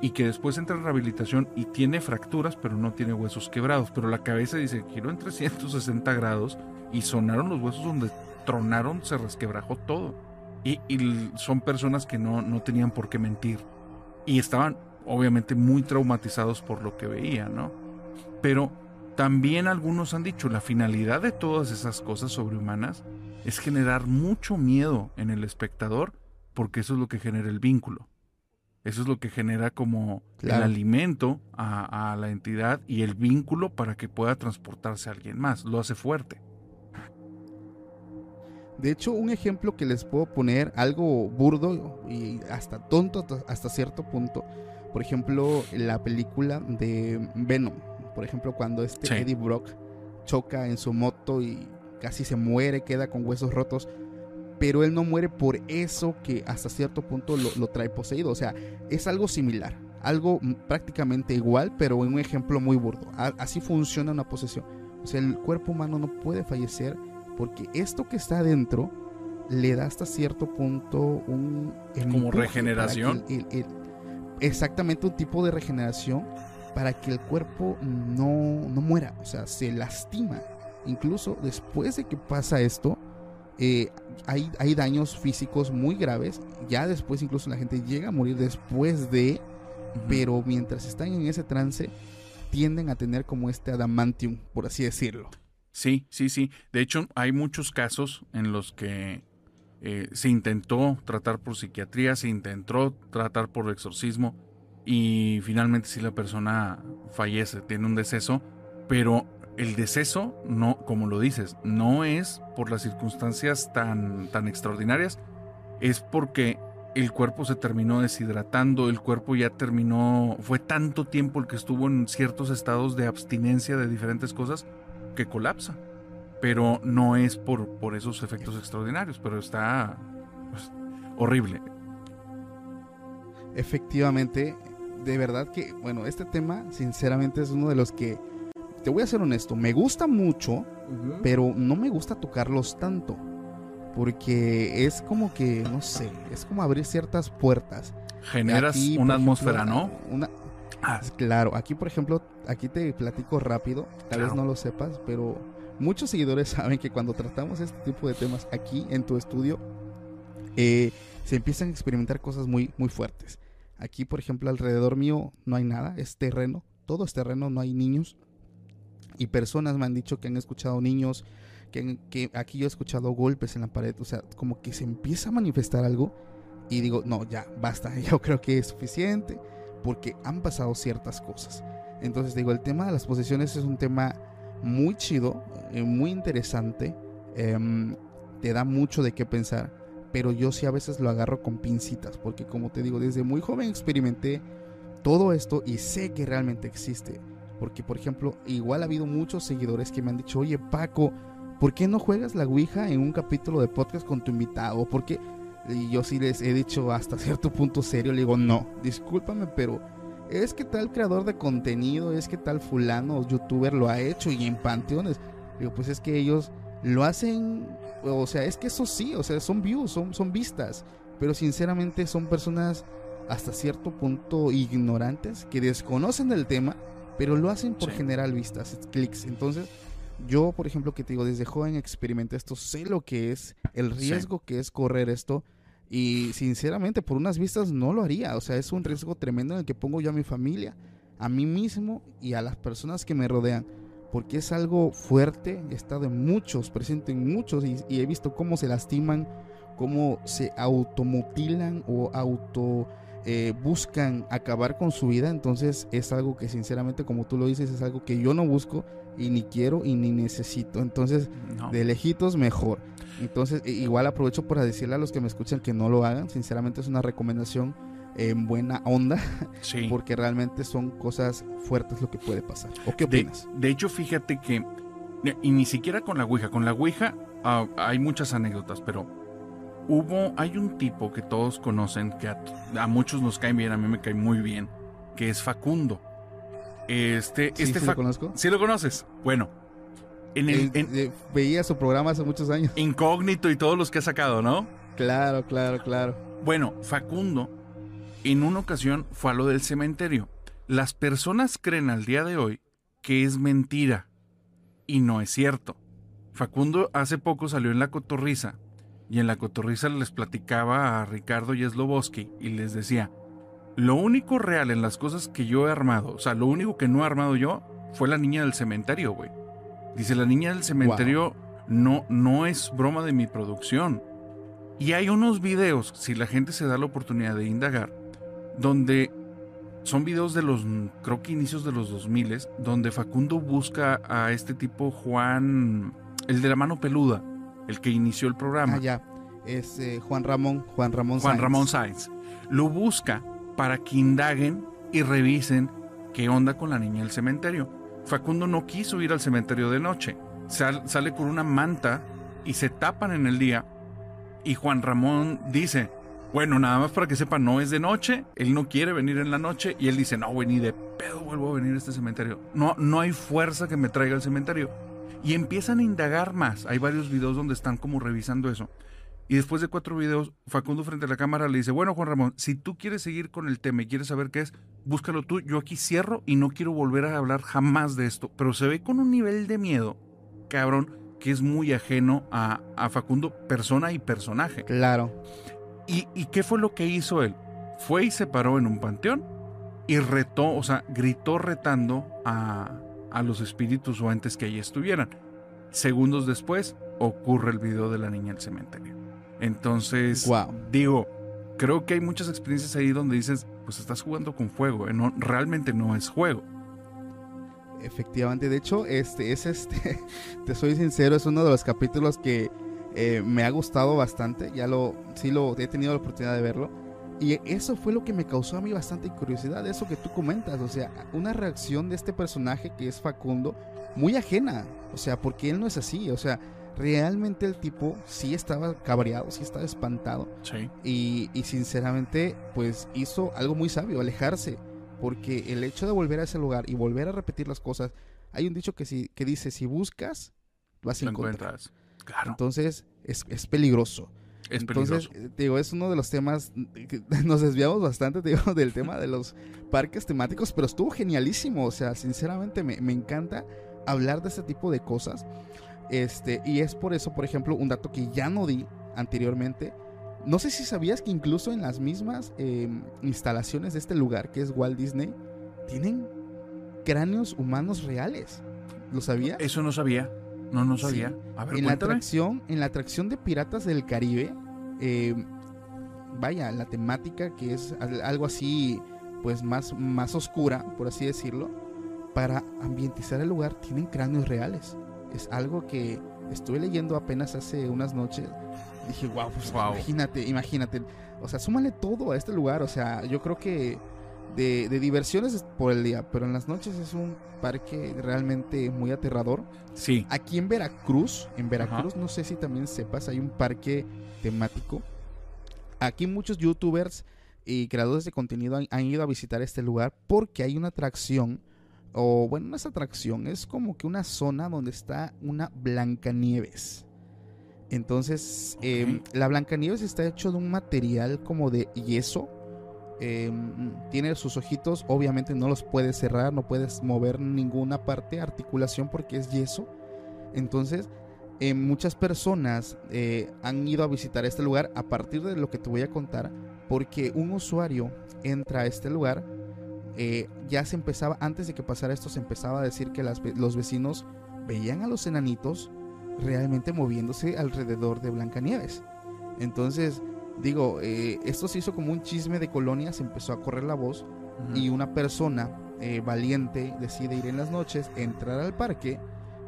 y que después entra en rehabilitación y tiene fracturas, pero no tiene huesos quebrados, pero la cabeza dice giró en 360 grados y sonaron los huesos donde tronaron, se resquebrajó todo. Y, son personas que no, no tenían por qué mentir. Y estaban obviamente muy traumatizados por lo que veían, ¿no? Pero también algunos han dicho, la finalidad de todas esas cosas sobrehumanas es generar mucho miedo en el espectador, porque eso es lo que genera el vínculo. Eso es lo que genera como
Claro.
el alimento a, a la entidad y el vínculo para que pueda transportarse a alguien más. Lo hace fuerte.
De hecho, un ejemplo que les puedo poner, algo burdo y hasta tonto hasta- cierto punto, por ejemplo, la película de Venom, por ejemplo, cuando este
Sí.
Eddie Brock choca en su moto y casi se muere, queda con huesos rotos, pero él no muere por eso que hasta cierto punto lo, lo trae poseído, o sea, es algo similar, algo prácticamente igual, pero en un ejemplo muy burdo. A- así funciona una posesión. O sea, el cuerpo humano no puede fallecer porque esto que está adentro le da hasta cierto punto un
Como regeneración.
que el- el- el- exactamente un tipo de regeneración para que el cuerpo no, no muera, o sea, se lastima. Incluso después de que pasa esto, eh, hay, hay daños físicos muy graves. Ya después incluso la gente llega a morir después de, pero mientras están en ese trance, tienden a tener como este adamantium, por así decirlo.
Sí, sí, sí. De hecho, hay muchos casos en los que eh, se intentó tratar por psiquiatría, se intentó tratar por exorcismo y finalmente sí la persona fallece, tiene un deceso, pero el deceso no, como lo dices, no es por las circunstancias tan, tan extraordinarias, es porque el cuerpo se terminó deshidratando, el cuerpo ya terminó, fue tanto tiempo el que estuvo en ciertos estados de abstinencia de diferentes cosas que colapsa. Pero no es por, por esos efectos extraordinarios, pero está pues, horrible.
Efectivamente, de verdad que, bueno, este tema sinceramente es uno de los que, te voy a ser honesto, me gusta mucho, pero no me gusta tocarlos tanto. Porque es como que, no sé, es como abrir ciertas puertas.
Generas
Aquí,
una atmósfera,
ejemplo,
¿no?
Una,
Ah,
Claro, aquí por ejemplo, aquí te platico rápido, tal vez no lo sepas, pero muchos seguidores (laughs) saben que cuando tratamos este tipo de temas aquí en tu estudio, eh, se empiezan a experimentar cosas muy, muy fuertes. Aquí, por ejemplo, alrededor mío no hay nada, es terreno, todo es terreno, no hay niños. Y personas me han dicho que han escuchado niños, que, que aquí yo he escuchado golpes en la pared, o sea, como que se empieza a manifestar algo y digo, no, ya, basta, (laughs) yo creo que es suficiente porque han pasado ciertas cosas. Entonces digo, el tema de las posesiones es un tema muy chido, eh, muy interesante, em, te da mucho de qué pensar, pero yo sí a veces lo agarro con pincitas, porque como te digo, desde muy joven experimenté todo esto y sé que realmente existe. Porque, por ejemplo, igual ha habido muchos seguidores que me han dicho, oye Paco, ¿por qué no juegas la Ouija en un capítulo de podcast con tu invitado? ¿Por qué? Y yo sí les he dicho hasta (laughs) cierto punto serio, le digo, no, discúlpame, pero es que tal creador de contenido, es que tal fulano youtuber lo ha hecho y en panteones. Digo, pues es que ellos lo hacen, o sea, es que eso sí, o sea, son views, son, son vistas, pero sinceramente son personas hasta cierto punto ignorantes que desconocen del tema, pero lo hacen por
Sí.
generar vistas, clics. Entonces, yo, por ejemplo, que te digo, desde joven experimenté esto, sé lo que es, el
Sí.
riesgo que es correr esto. Y sinceramente, por unas vistas no lo haría. O sea, es un riesgo tremendo en el que pongo yo a mi familia, a mí mismo y a las personas que me rodean. Porque es algo fuerte, he estado en muchos, presente en muchos y, y he visto cómo se lastiman, cómo se automutilan o auto eh, buscan acabar con su vida. Entonces es algo que sinceramente, como tú lo dices, es algo que yo no busco y ni quiero y ni necesito. Entonces,
no.
de lejitos mejor. Entonces, igual aprovecho para decirle a los que me escuchan que no lo hagan. Sinceramente es una recomendación en buena onda, (laughs)
Sí.
porque realmente son cosas fuertes lo que puede pasar. ¿O qué
De,
opinas?
de hecho, fíjate que, y ni siquiera con la Ouija, con la Ouija ah, hay muchas anécdotas, pero hubo, hay un tipo que todos conocen, que a, a muchos nos cae bien, a mí me cae muy bien, que es Facundo. Este,
Sí,
este
sí lo conozco.
¿Sí lo conoces? Bueno, en el
Eh,
en
eh, veía su programa hace muchos años.
Incógnito y todos los que ha sacado, ¿no?
Claro, claro, claro.
Bueno, Facundo en una ocasión fue a lo del cementerio. Las personas creen al día de hoy que es mentira y no es cierto. Facundo hace poco salió en La Cotorriza y en La Cotorriza les platicaba a Ricardo y Sloboski y les decía, lo único real en las cosas que yo he armado, o sea, lo único que no he armado yo fue la niña del cementerio, güey. Dice, la niña del cementerio no, no es broma de mi producción. Y hay unos videos, si la gente se da la oportunidad de indagar, donde son videos de los, creo que inicios de los 2000, donde Facundo busca a este tipo Juan, el de la mano peluda, el que inició el programa.
Ah, ya. Es eh, Juan Ramón, Juan Ramón
Juan. Ramón Sáenz. Lo busca para que indaguen y revisen qué onda con la niña del cementerio. Facundo no quiso ir al cementerio de noche. Sal- sale con una manta y se tapan en el día. Y Juan Ramón dice, bueno, nada más para que sepa, no es de noche, él no quiere venir en la noche. Y él dice, no, güey, ni de pedo vuelvo a venir a este cementerio. No, no hay fuerza que me traiga al cementerio. Y empiezan a indagar más. Hay varios videos donde están como revisando eso. Y después de cuatro videos, Facundo frente a la cámara le dice, bueno Juan Ramón, si tú quieres seguir con el tema y quieres saber qué es, búscalo tú, yo aquí cierro y no quiero volver a hablar jamás de esto. Pero se ve con un nivel de miedo, cabrón, que es muy ajeno a, a Facundo, persona y personaje.
Claro.
¿Y, ¿Y qué fue lo que hizo él? Fue y se paró en un panteón y retó, o sea, gritó retando a, a los espíritus o entes que allí estuvieran. Segundos después ocurre el video de la niña del cementerio. Entonces,
Wow.
digo, creo que hay muchas experiencias ahí donde dices, pues estás jugando con fuego, ¿eh? no, realmente no es juego.
Efectivamente, de hecho, este es este, (laughs) te soy sincero, es uno de los capítulos que eh, me ha gustado bastante. Ya lo, sí lo he tenido la oportunidad de verlo. Y eso fue lo que me causó a mí bastante curiosidad, eso que tú comentas, o sea, una reacción de este personaje que es Facundo muy ajena, o sea, porque él no es así, o sea, realmente el tipo sí estaba cabreado, sí estaba espantado
Sí.
y, y sinceramente pues hizo algo muy sabio, alejarse, porque el hecho de volver a ese lugar y volver a repetir las cosas, hay un dicho que, si, que dice, si buscas, vas a encontrar.
encuentras. Claro.
Entonces es, es peligroso.
Es
Entonces,
peligroso.
eh, digo, es uno de los temas, que (laughs) nos desviamos bastante, te digo, (laughs) del tema de los parques temáticos, pero estuvo genialísimo, o sea, sinceramente me, me encanta hablar de este tipo de cosas, este, y es por eso, por ejemplo, un dato que ya no di anteriormente, no sé si sabías que incluso en las mismas eh, instalaciones de este lugar, que es Walt Disney, tienen cráneos humanos reales, ¿lo sabías?
Eso no sabía. No, no
Sí.
sabía. A ver,
en la atracción, en la atracción de Piratas del Caribe, eh, vaya, la temática que es al- algo así, pues más, más oscura, por así decirlo, para ambientizar el lugar tienen cráneos reales. Es algo que estuve leyendo apenas hace unas noches. Dije, wow, pues
Guau.
imagínate, imagínate. O sea, súmale todo a este lugar. O sea, yo creo que de, de diversiones es por el día, pero en las noches es un parque realmente muy aterrador.
Sí.
Aquí en Veracruz, en Veracruz, no sé si también sepas, hay un parque temático. Aquí muchos youtubers y creadores de contenido han, han ido a visitar este lugar porque hay una atracción, o bueno, no es atracción, es como que una zona donde está una Blancanieves. Entonces,
Ok.
eh, la Blancanieves está hecho de un material como de yeso. Eh, tiene sus ojitos, obviamente no los puedes cerrar, no puedes mover ninguna parte, articulación porque es yeso. Entonces, eh, muchas personas eh, han ido a visitar este lugar a partir de lo que te voy a contar, porque un usuario entra a este lugar, ya se empezaba, antes de que pasara esto, se empezaba a decir que los vecinos veían a los enanitos realmente moviéndose alrededor de Blancanieves. Entonces, digo, eh, esto se hizo como un chisme de colonia, se empezó a correr la voz y una persona eh, valiente decide ir en las noches, entrar al parque,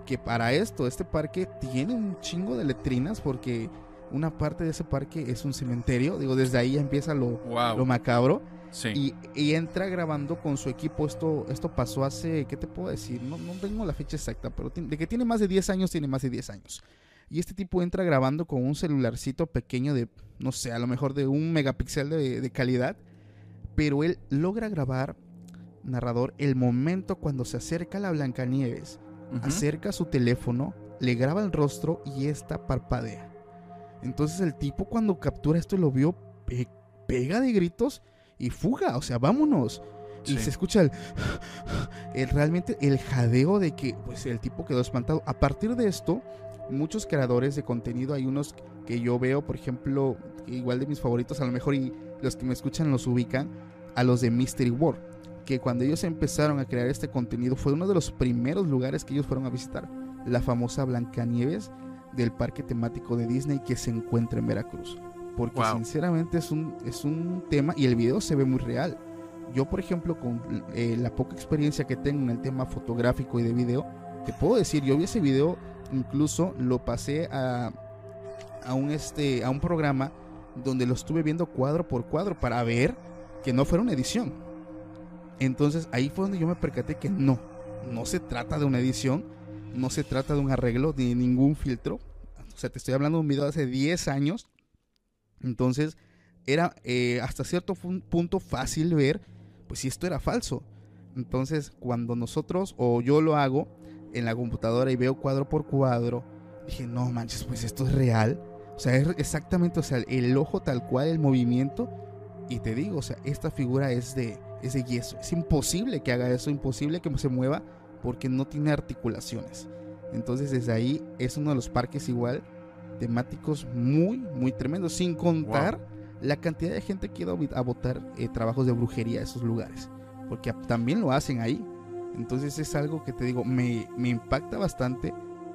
que para esto este parque tiene un chingo de letrinas porque una parte de ese parque es un cementerio, digo, desde ahí ya empieza lo,
Wow.
lo macabro
sí.
y, y entra grabando con su equipo, esto, esto pasó hace, ¿qué te puedo decir? No, no tengo la fecha exacta, pero tiene- de que tiene más de 10 años, tiene más de 10 años. Y este tipo entra grabando con un celularcito pequeño de, no sé, a lo mejor de un megapíxel de, de calidad. Pero él logra grabar, narrador, el momento cuando se acerca a la Blancanieves,
Ujú.
acerca su teléfono, le graba el rostro y esta parpadea. Entonces el tipo cuando captura esto lo vio, pe- pega de gritos y fuga, o sea, vámonos. Y se escucha el, el- realmente el jadeo de que pues el tipo quedó espantado. A partir de esto, muchos creadores de contenido, hay unos que yo veo, por ejemplo, igual de mis favoritos, a lo mejor y los que me escuchan los ubican, a los de Mystery World, que cuando ellos empezaron a crear este contenido fue uno de los primeros lugares que ellos fueron a visitar, la famosa Blancanieves del parque temático de Disney que se encuentra en Veracruz. Porque
Wow.
sinceramente es un, es un tema y el video se ve muy real. Yo, por ejemplo, con eh, la poca experiencia que tengo en el tema fotográfico y de video, te puedo decir, yo vi ese video, incluso lo pasé a, a, un, este, a un programa donde lo estuve viendo cuadro por cuadro para ver que no fuera una edición. Entonces ahí fue donde yo me percaté que no, no se trata de una edición, no se trata de un arreglo ni ningún filtro. O sea, te estoy hablando de un video de hace 10 años. Entonces era eh, hasta cierto punto fácil ver, pues si esto era falso. Entonces cuando nosotros o yo lo hago en la computadora y veo cuadro por cuadro, dije, no manches, pues esto es real. O sea, es exactamente, o sea, el ojo tal cual, el movimiento. Y te digo, o sea, esta figura es de, es de yeso. Es imposible que haga eso, imposible que se mueva porque no tiene articulaciones. Entonces desde ahí es uno de los parques igual temáticos muy, muy tremendos. Sin contar la cantidad de gente que ha ido a votar eh, trabajos de brujería a esos lugares. Porque también lo hacen ahí. Entonces es algo que te digo, me, me impacta bastante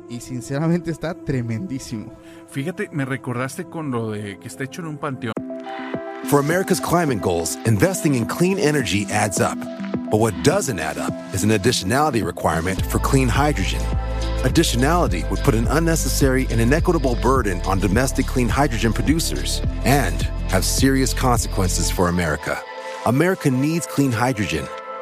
y sinceramente está tremendísimo.
Fíjate, me recordaste con lo de que está hecho en un panteón.
For America's climate goals, investing in clean energy adds up. But what doesn't add up is an additionality requirement for clean hydrogen. Additionality would put an unnecessary and inequitable burden on domestic clean hydrogen producers and have serious consequences for America. America needs clean hydrogen,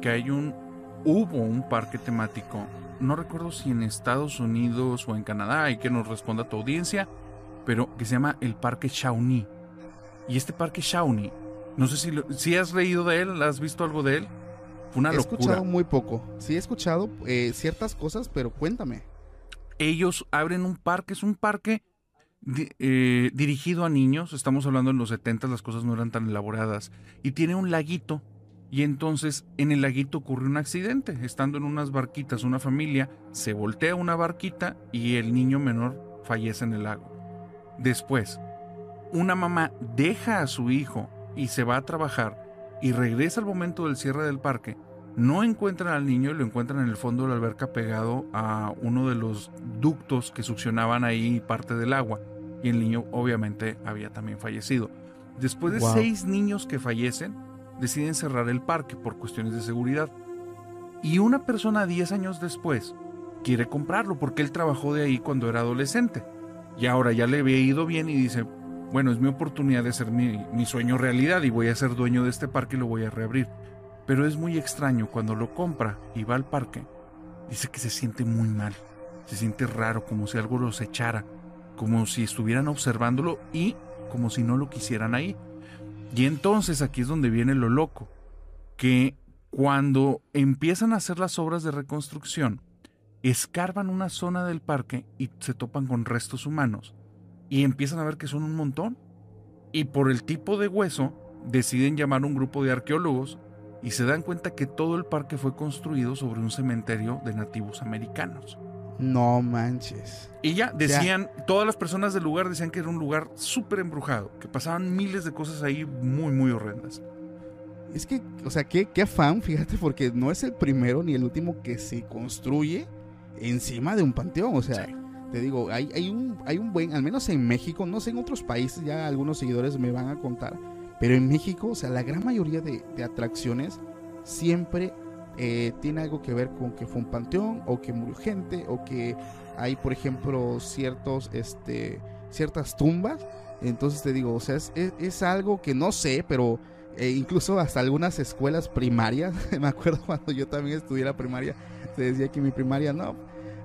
Que hay un hubo un parque temático, no recuerdo si en Estados Unidos o en Canadá, y que nos responda tu audiencia, pero que se llama el Parque Shawnee. Y este Parque Shawnee, no sé si, lo- si has leído de él, ¿has visto algo de él? Fue una
he
locura.
escuchado muy poco. Sí he escuchado eh, ciertas cosas, pero cuéntame.
ellos abren un parque, es un parque di- eh, dirigido a niños, estamos hablando en los 70 las cosas no eran tan elaboradas, y tiene un laguito, y entonces en el laguito ocurre un accidente, estando en unas barquitas una familia, se voltea una barquita y el niño menor fallece en el lago. Después, una mamá deja a su hijo y se va a trabajar y regresa al momento del cierre del parque no encuentran al niño y lo encuentran en el fondo de la alberca pegado a uno de los ductos que succionaban ahí parte del agua. Y el niño obviamente había también fallecido. Después de
Wow.
seis niños que fallecen, deciden cerrar el parque por cuestiones de seguridad. Y una persona 10 años después quiere comprarlo porque él trabajó de ahí cuando era adolescente. Y ahora ya le había ido bien y dice, bueno, es mi oportunidad de hacer mi, sueño realidad y voy a ser dueño de este parque y lo voy a reabrir. Pero es muy extraño cuando lo compra y va al parque. Dice que se siente muy mal. Se siente raro, como si algo los echara. Como si estuvieran observándolo y como si no lo quisieran ahí. Y entonces aquí es donde viene lo loco. Que cuando empiezan a hacer las obras de reconstrucción, escarban una zona del parque y se topan con restos humanos. Y empiezan a ver que son un montón. Y por el tipo de hueso, deciden llamar a un grupo de arqueólogos y se dan cuenta que todo el parque fue construido sobre un cementerio de nativos americanos.
No manches.
Y ya decían, todas las personas del lugar decían que era un lugar súper embrujado, que pasaban miles de cosas ahí muy, muy horrendas.
Es que, o sea, qué, qué afán, (laughs) fíjate, porque no es el primero ni el último que se construye encima de un panteón. O sea,
Sí.
te digo, hay, hay, un, hay un buen, al menos en México, no sé en otros países, ya algunos seguidores me van a contar, pero en México, o sea, la gran mayoría de, de atracciones siempre eh, tiene algo que ver con que fue un panteón o que murió gente o que hay, por ejemplo, ciertos, este, ciertas tumbas. Entonces te digo, o sea, es, es- algo que no sé, pero eh, incluso hasta algunas escuelas primarias, (laughs) me acuerdo cuando yo también estudié la primaria, se decía que mi primaria no,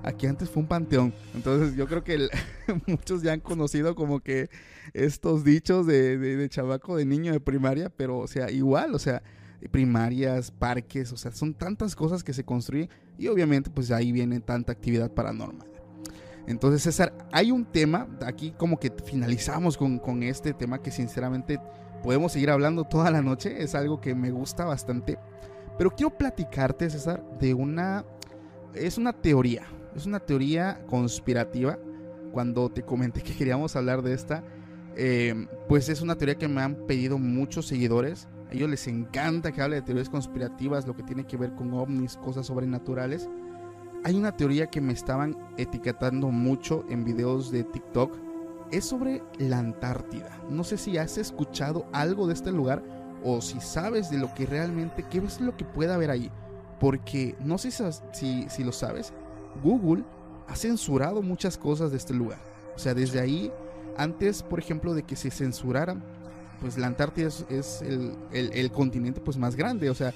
aquí antes fue un panteón. Entonces yo creo que (laughs) muchos ya han conocido como que estos dichos de, de, de chavaco, de niño de primaria, pero o sea, igual, o sea, primarias, parques, o sea, son tantas cosas que se construyen y obviamente pues ahí viene tanta actividad paranormal. Entonces, César, hay un tema, aquí como que finalizamos con, con este tema que sinceramente podemos seguir hablando toda la noche, es algo que me gusta bastante, pero quiero platicarte, César, de una, es una teoría, es una teoría conspirativa, cuando te comenté que queríamos hablar de esta, eh, pues es una teoría que me han pedido muchos seguidores, ellos les encanta que hable de teorías conspirativas, lo que tiene que ver con ovnis, cosas sobrenaturales, hay una teoría que me estaban etiquetando mucho en videos de TikTok. Es sobre la Antártida. No sé si has escuchado algo de este lugar o si sabes de lo que realmente, qué es lo que puede haber ahí. Porque no sé si, si, si lo sabes, Google ha censurado muchas cosas de este lugar. O sea, desde ahí, antes, por ejemplo, de que se censurara, pues la Antártida es, es el, el, el continente pues más grande. O sea,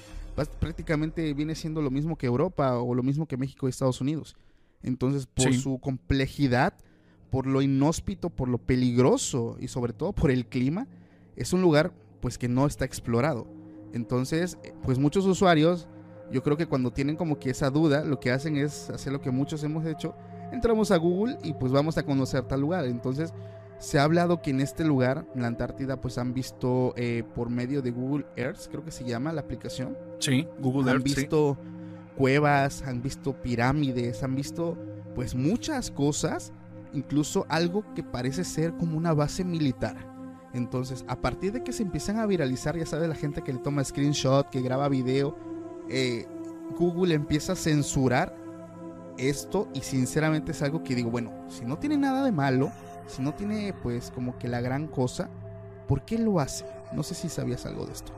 prácticamente viene siendo lo mismo que Europa o lo mismo que México y Estados Unidos. Entonces, por
Sí.
su complejidad, por lo inhóspito, por lo peligroso y sobre todo por el clima, es un lugar pues que no está explorado. Entonces, eh, pues muchos usuarios, yo creo que cuando tienen como que esa duda, lo que hacen es hacer lo que muchos hemos hecho, entramos a Google y pues vamos a conocer tal lugar. Entonces, Se ha hablado que en este lugar, en la Antártida, pues han visto eh, por medio de Google Earth, creo que se llama la aplicación,
Sí, Google
han
Earth, sí.
visto cuevas, han visto pirámides, han visto pues muchas cosas, incluso algo que parece ser como una base militar. Entonces, a partir de que se empiezan a viralizar, ya sabes, la gente que le toma screenshot, que graba video, eh, Google empieza a censurar esto y sinceramente es algo que digo, bueno, si no tiene nada de malo, si no tiene pues como que la gran cosa, ¿por qué lo hace? No sé si sabías algo de esto.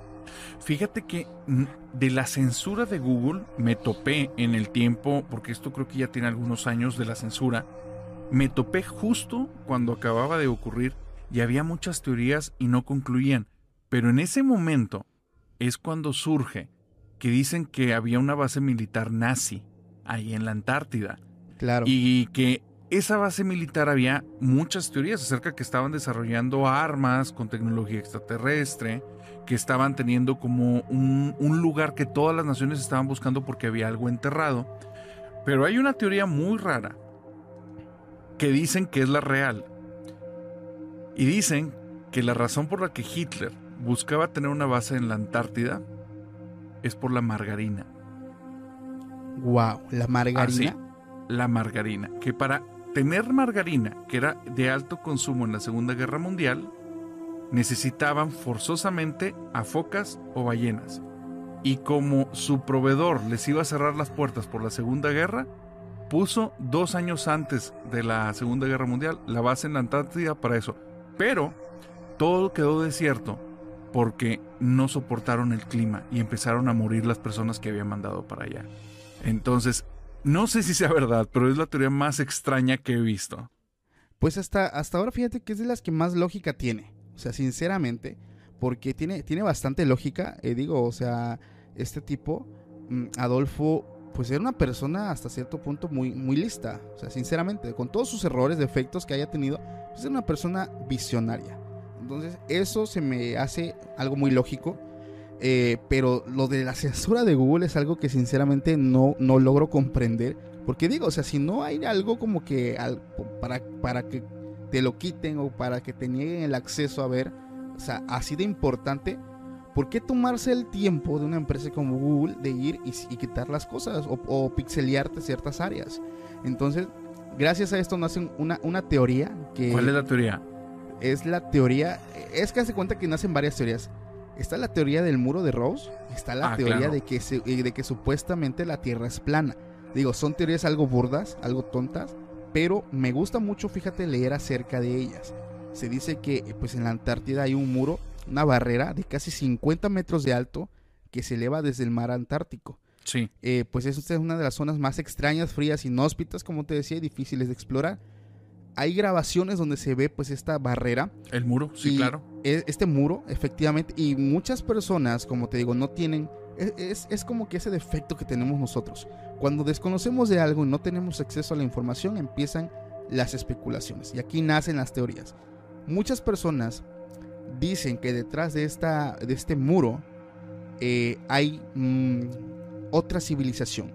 Fíjate que de la censura de Google me topé en el tiempo, porque esto creo que ya tiene algunos años de la censura, me topé justo cuando acababa de ocurrir y había muchas teorías y no concluían. Pero en ese momento es cuando surge que dicen que había una base militar nazi ahí en la Antártida
Claro.
y que esa base militar había muchas teorías acerca que estaban desarrollando armas con tecnología extraterrestre, que estaban teniendo como un, un lugar que todas las naciones estaban buscando porque había algo enterrado. Pero hay una teoría muy rara que dicen que es la real. Y dicen que la razón por la que Hitler buscaba tener una base en la Antártida es por la margarina.
wow, la margarina.
Ah, sí, la margarina. Que para tener margarina, que era de alto consumo en la Segunda Guerra Mundial, necesitaban forzosamente a focas o ballenas. Y como su proveedor les iba a cerrar las puertas por la Segunda Guerra, puso dos años antes de la Segunda Guerra Mundial la base en la Antártida para eso. Pero todo quedó desierto porque no soportaron el clima y empezaron a morir las personas que había mandado para allá. Entonces, no sé si sea verdad, pero es la teoría más extraña que he visto.
Pues hasta, hasta ahora fíjate que es de las que más lógica tiene. O sea, sinceramente, porque tiene, tiene bastante lógica. eh, digo, o sea, este tipo, mm, Adolfo, pues era una persona hasta cierto punto muy, muy lista. O sea, sinceramente, con todos sus errores, defectos que haya tenido, pues era una persona visionaria. Entonces, eso se me hace algo muy lógico. Eh, pero lo de la censura de Google es algo que sinceramente no, no logro comprender. Porque digo, o sea, si no hay algo como que al- para, para que te lo quiten o para que te nieguen el acceso a ver, o sea, así de importante, ¿por qué tomarse el tiempo de una empresa como Google de ir y, y quitar las cosas o, o pixelearte ciertas áreas? Entonces, gracias a esto nacen una, una teoría que
¿Cuál es la teoría?
es la teoría, es que hace cuenta que nacen varias teorías. Está la teoría del muro de Rose, está la
Ah,
teoría
claro.
de, que se- eh, de que supuestamente la Tierra es plana. Digo, son teorías algo burdas, algo tontas, pero me gusta mucho, fíjate, leer acerca de ellas. Se dice que eh, pues en la Antártida hay un muro, una barrera de casi 50 metros de alto que se eleva desde el mar Antártico.
Sí.
Eh, pues esta es una de las zonas más extrañas, frías, inhóspitas, como te decía, y difíciles de explorar. Hay grabaciones donde se ve pues esta barrera
El muro, sí, claro.
e- este muro, efectivamente, y muchas personas, como te digo, no tienen, es, es- es como que ese defecto que tenemos nosotros. Cuando desconocemos de algo y no tenemos acceso a la información, empiezan las especulaciones. Y aquí nacen las teorías. Muchas personas dicen que detrás de, esta, de este muro eh, hay mm, otra civilización.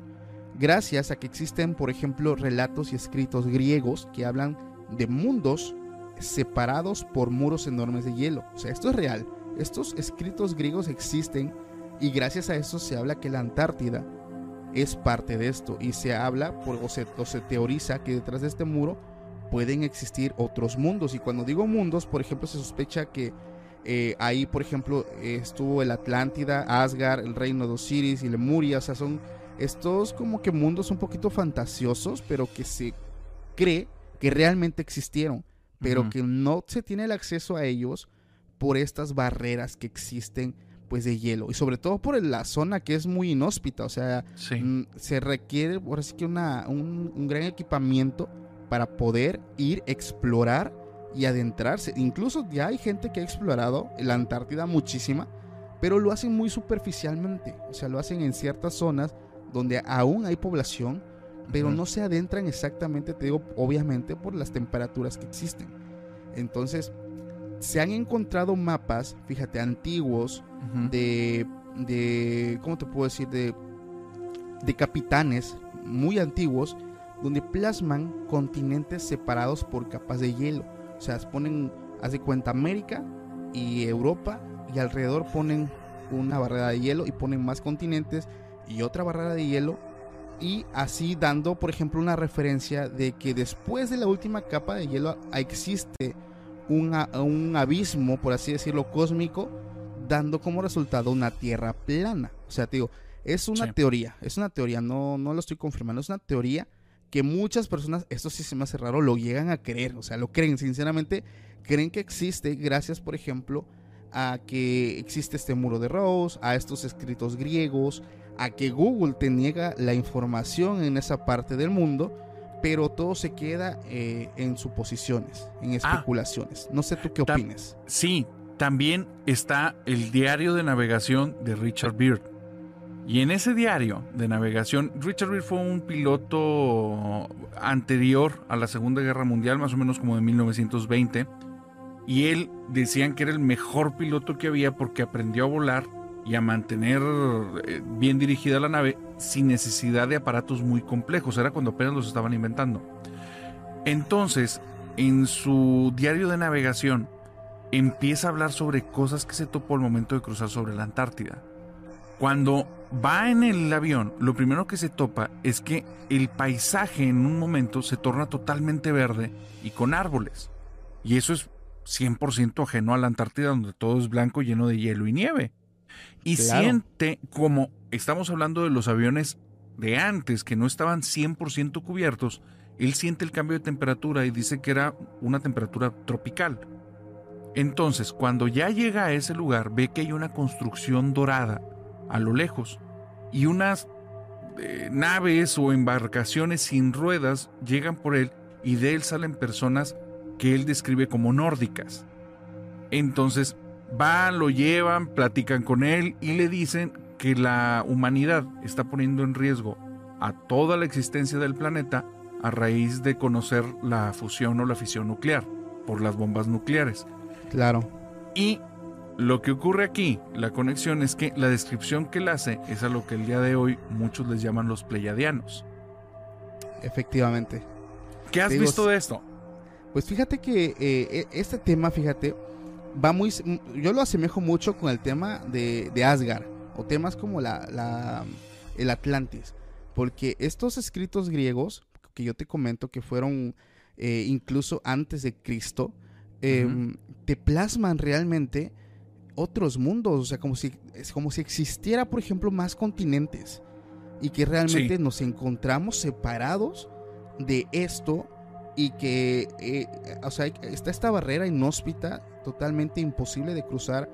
Gracias a que existen, por ejemplo, relatos y escritos griegos que hablan de mundos separados por muros enormes de hielo. O sea, esto es real. Estos escritos griegos existen y gracias a eso se habla que la Antártida es parte de esto y se habla por- o, se, o se teoriza que detrás de este muro pueden existir otros mundos y cuando digo mundos, por ejemplo, se sospecha que eh, ahí, por ejemplo, estuvo el Atlántida, Asgard, el reino de Osiris y Lemuria, o sea, son estos como que mundos un poquito fantasiosos, pero que se cree que realmente existieron, pero que no se tiene el acceso a ellos por estas barreras que existen pues de hielo y sobre todo por la zona que es muy inhóspita, o sea,
Sí.
mm, se requiere ahora sí que una, un, un gran equipamiento para poder ir, explorar y adentrarse. Incluso ya hay gente que ha explorado la Antártida muchísima, pero lo hacen muy superficialmente, o sea, lo hacen en ciertas zonas donde aún hay población, pero no se adentran exactamente, te digo, obviamente por las temperaturas que existen. Entonces, se han encontrado mapas, fíjate, antiguos, de, de ¿cómo te puedo decir? De, de capitanes muy antiguos donde plasman continentes separados por capas de hielo. O sea, ponen, haz de cuenta, América y Europa y alrededor ponen una barrera de hielo y ponen más continentes y otra barrera de hielo y así dando, por ejemplo, una referencia de que después de la última capa de hielo existe un, un abismo, por así decirlo, cósmico, dando como resultado una Tierra plana. O sea, te digo, es una teoría, es una teoría, no, no lo estoy confirmando, es una teoría que muchas personas, esto sí se me hace raro, lo llegan a creer, o sea, lo creen, sinceramente, creen que existe gracias, por ejemplo, a que existe este muro de Rose, a estos escritos griegos, a que Google te niega la información en esa parte del mundo, pero todo se queda eh, en suposiciones, en ah. especulaciones. no sé tú qué opines.
Sí, también está el diario de navegación de Richard Beard. Y en ese diario de navegación, Richard Beard fue un piloto anterior a la Segunda Guerra Mundial, más o menos como de 1920. Y él decían que era el mejor piloto que había porque aprendió a volar y a mantener eh, bien dirigida la nave sin necesidad de aparatos muy complejos. Era cuando apenas los estaban inventando. Entonces, en su diario de navegación, empieza a hablar sobre cosas que se topó al momento de cruzar sobre la Antártida. Cuando va en el avión, lo primero que se topa es que el paisaje en un momento se torna totalmente verde y con árboles. Y eso es 100% ajeno a la Antártida donde todo es blanco lleno de hielo y nieve. Y siente como estamos hablando de los aviones de antes que no estaban 100% cubiertos, él siente el cambio de temperatura y dice que era una temperatura tropical. Entonces, cuando ya llega a ese lugar, ve que hay una construcción dorada a lo lejos y unas eh, naves o embarcaciones sin ruedas llegan por él y de él salen personas que él describe como nórdicas. Entonces Van, lo llevan, platican con él y le dicen que la humanidad está poniendo en riesgo a toda la existencia del planeta a raíz de conocer la fusión o la fisión nuclear por las bombas nucleares.
Claro.
Y lo que ocurre aquí, la conexión es que la descripción que él hace es a lo que el día de hoy muchos les llaman los pleiadianos.
Efectivamente.
¿Qué has visto de esto?
Pues fíjate que eh, e, este tema, fíjate, va muy. Yo lo asemejo mucho con el tema de, de Asgard. O temas como la, el Atlantis. Porque estos escritos griegos, que yo te comento que fueron eh, incluso antes de Cristo, em, te plasman realmente otros mundos. O sea, como si, es como si existiera, por ejemplo, más continentes. Y que realmente nos encontramos separados de esto y que, eh, o sea, está esta barrera inhóspita, totalmente imposible de cruzar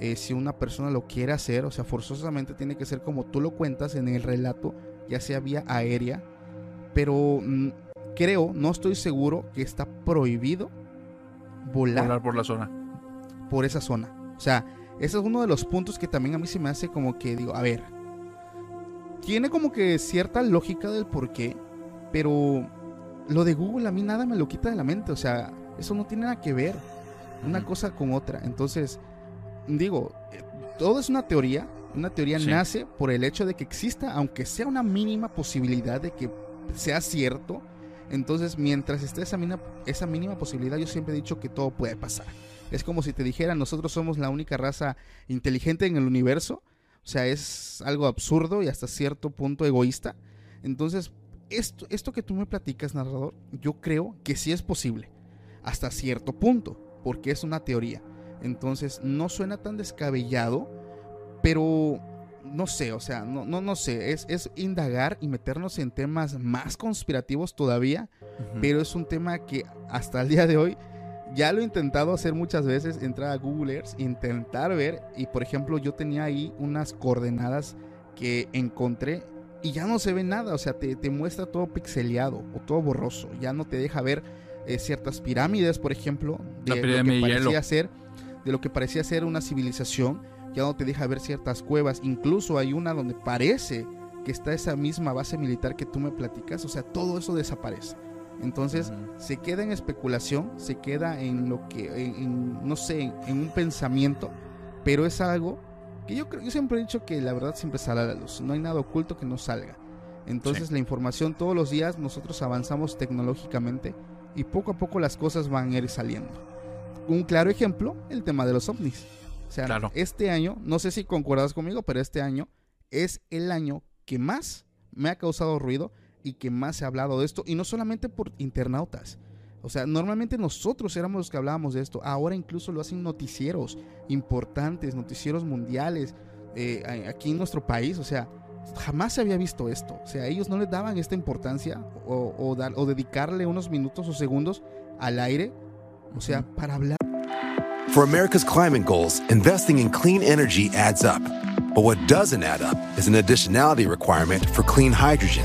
eh, si una persona lo quiere hacer, o sea, forzosamente tiene que ser como tú lo cuentas en el relato, ya sea vía aérea, pero mm, creo, no estoy seguro que está prohibido volar,
volar por la zona.
Por esa zona. O sea, ese es uno de los puntos que también a mí se me hace como que digo, a ver, tiene como que cierta lógica del por qué, pero lo de Google a mí nada me lo quita de la mente, o sea, eso no tiene nada que ver una cosa con otra. Entonces, digo, eh, todo es una teoría, una teoría nace por el hecho de que exista, aunque sea una mínima posibilidad de que sea cierto, entonces mientras esté esa mínima, esa mínima posibilidad, yo siempre he dicho que todo puede pasar. Es como si te dijeran, nosotros somos la única raza inteligente en el universo. O sea, es algo absurdo y hasta cierto punto egoísta. Entonces, esto, esto que tú me platicas, narrador, yo creo que sí es posible, hasta cierto punto, porque es una teoría. Entonces, no suena tan descabellado, pero no sé, o sea, no, no, no sé, es, es indagar y meternos en temas más conspirativos todavía, pero es un tema que hasta el día de hoy ya lo he intentado hacer muchas veces, entrar a Google Earth, intentar ver, y por ejemplo yo tenía ahí unas coordenadas que encontré y ya no se ve nada, o sea, te, muestra todo pixeleado o todo borroso, ya no te deja ver eh, ciertas pirámides, por ejemplo, de lo que parecía ser, de lo que parecía ser una civilización, ya no te deja ver ciertas cuevas, incluso hay una donde parece que está esa misma base militar que tú me platicas, o sea, todo eso desaparece. Entonces se queda en especulación, se queda en lo que, no sé, en un pensamiento, pero es algo que yo, yo siempre he dicho que la verdad siempre sale a la luz. No hay nada oculto que no salga. Entonces la información todos los días nosotros avanzamos tecnológicamente y poco a poco las cosas van a ir saliendo. Un claro ejemplo, el tema de los ovnis. O sea,
Claro.
este año, no sé si concuerdas conmigo, pero este año es el año que más me ha causado ruido y que más se ha hablado de esto, y no solamente por internautas. O sea, normalmente nosotros éramos los que hablábamos de esto, ahora incluso lo hacen noticieros importantes, noticieros mundiales, eh, aquí en nuestro país, o sea, jamás se había visto esto. O sea, ellos no le daban esta importancia o, o dar- o dedicarle unos minutos o segundos al aire, o sea, para hablar.
For America's climate goals, investing in clean energy adds up. But what doesn't add up is an additionality requirement for clean hydrogen.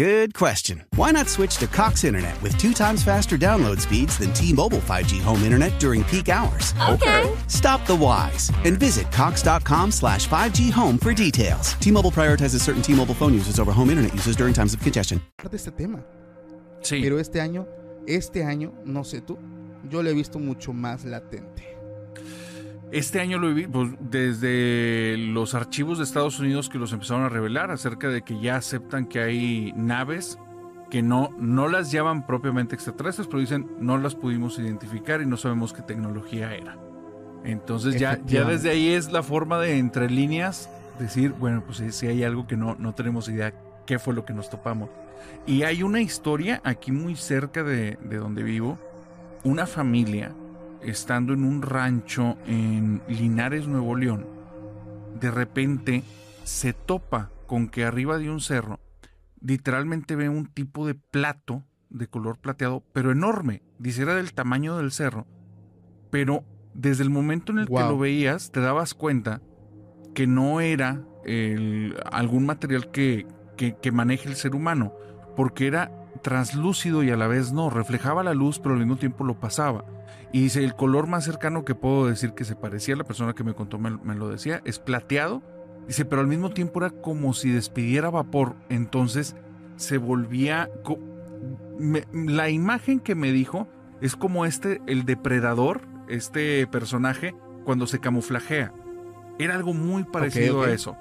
Good question. Why not switch to Cox Internet with two times faster download speeds than T-Mobile 5G home internet during peak hours?
Okay.
Stop the whys and visit cox.com slash 5G home for details. T-Mobile prioritizes certain T-Mobile phone users over home internet users during times of congestion.
de este tema.
Sí.
Pero este año, este año, no sé tú, yo lo he visto mucho más latente.
Este año lo vi pues, desde los archivos de Estados Unidos que los empezaron a revelar acerca de que ya aceptan que hay naves que no, no las llaman propiamente extraterrestres, pero dicen no las pudimos identificar y no sabemos qué tecnología era. Entonces ya, ya desde ahí es la forma de entre líneas decir, bueno, pues si hay algo que no, no tenemos idea qué fue lo que nos topamos. Y hay una historia aquí muy cerca de, de donde vivo, una familia estando en un rancho en Linares, Nuevo León, de repente se topa con que arriba de un cerro literalmente ve un tipo de plato de color plateado, pero enorme. Dice, era del tamaño del cerro. Pero desde el momento en el que lo veías, te dabas cuenta que no era el- algún material que, que, que maneje el ser humano, porque era translúcido y a la vez no, reflejaba la luz, pero al mismo tiempo lo pasaba. Y dice, el color más cercano que puedo decir que se parecía a la persona que me contó, me, me lo decía, es plateado. Dice, pero al mismo tiempo era como si despidiera vapor. Entonces se volvía... me- la imagen que me dijo es como este, el depredador, este personaje, cuando se camuflajea. Era algo muy parecido a eso.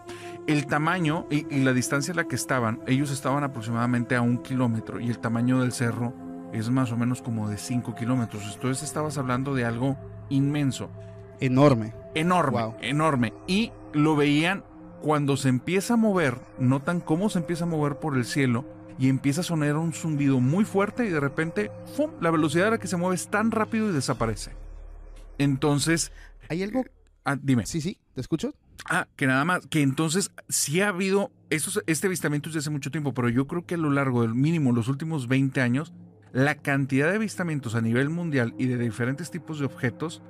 El tamaño y, y la distancia a la que estaban, ellos estaban aproximadamente a un kilómetro y el tamaño del cerro es más o menos como de 5 kilómetros. Entonces estabas hablando de algo inmenso,
Enorme.
enorme,
Wow.
enorme. Y lo veían cuando se empieza a mover, notan cómo se empieza a mover por el cielo y empieza a sonar un zumbido muy fuerte y de repente, ¡fum! La velocidad a la que se mueve es tan rápido y desaparece. Entonces,
Hay algo...
ah, dime.
Sí, sí, ¿te escucho?
Ah, que nada más, que entonces sí ha habido estos, este avistamiento desde hace mucho tiempo, pero yo creo que a lo largo del mínimo los últimos 20 años, la cantidad de avistamientos a nivel mundial y de diferentes tipos de objetos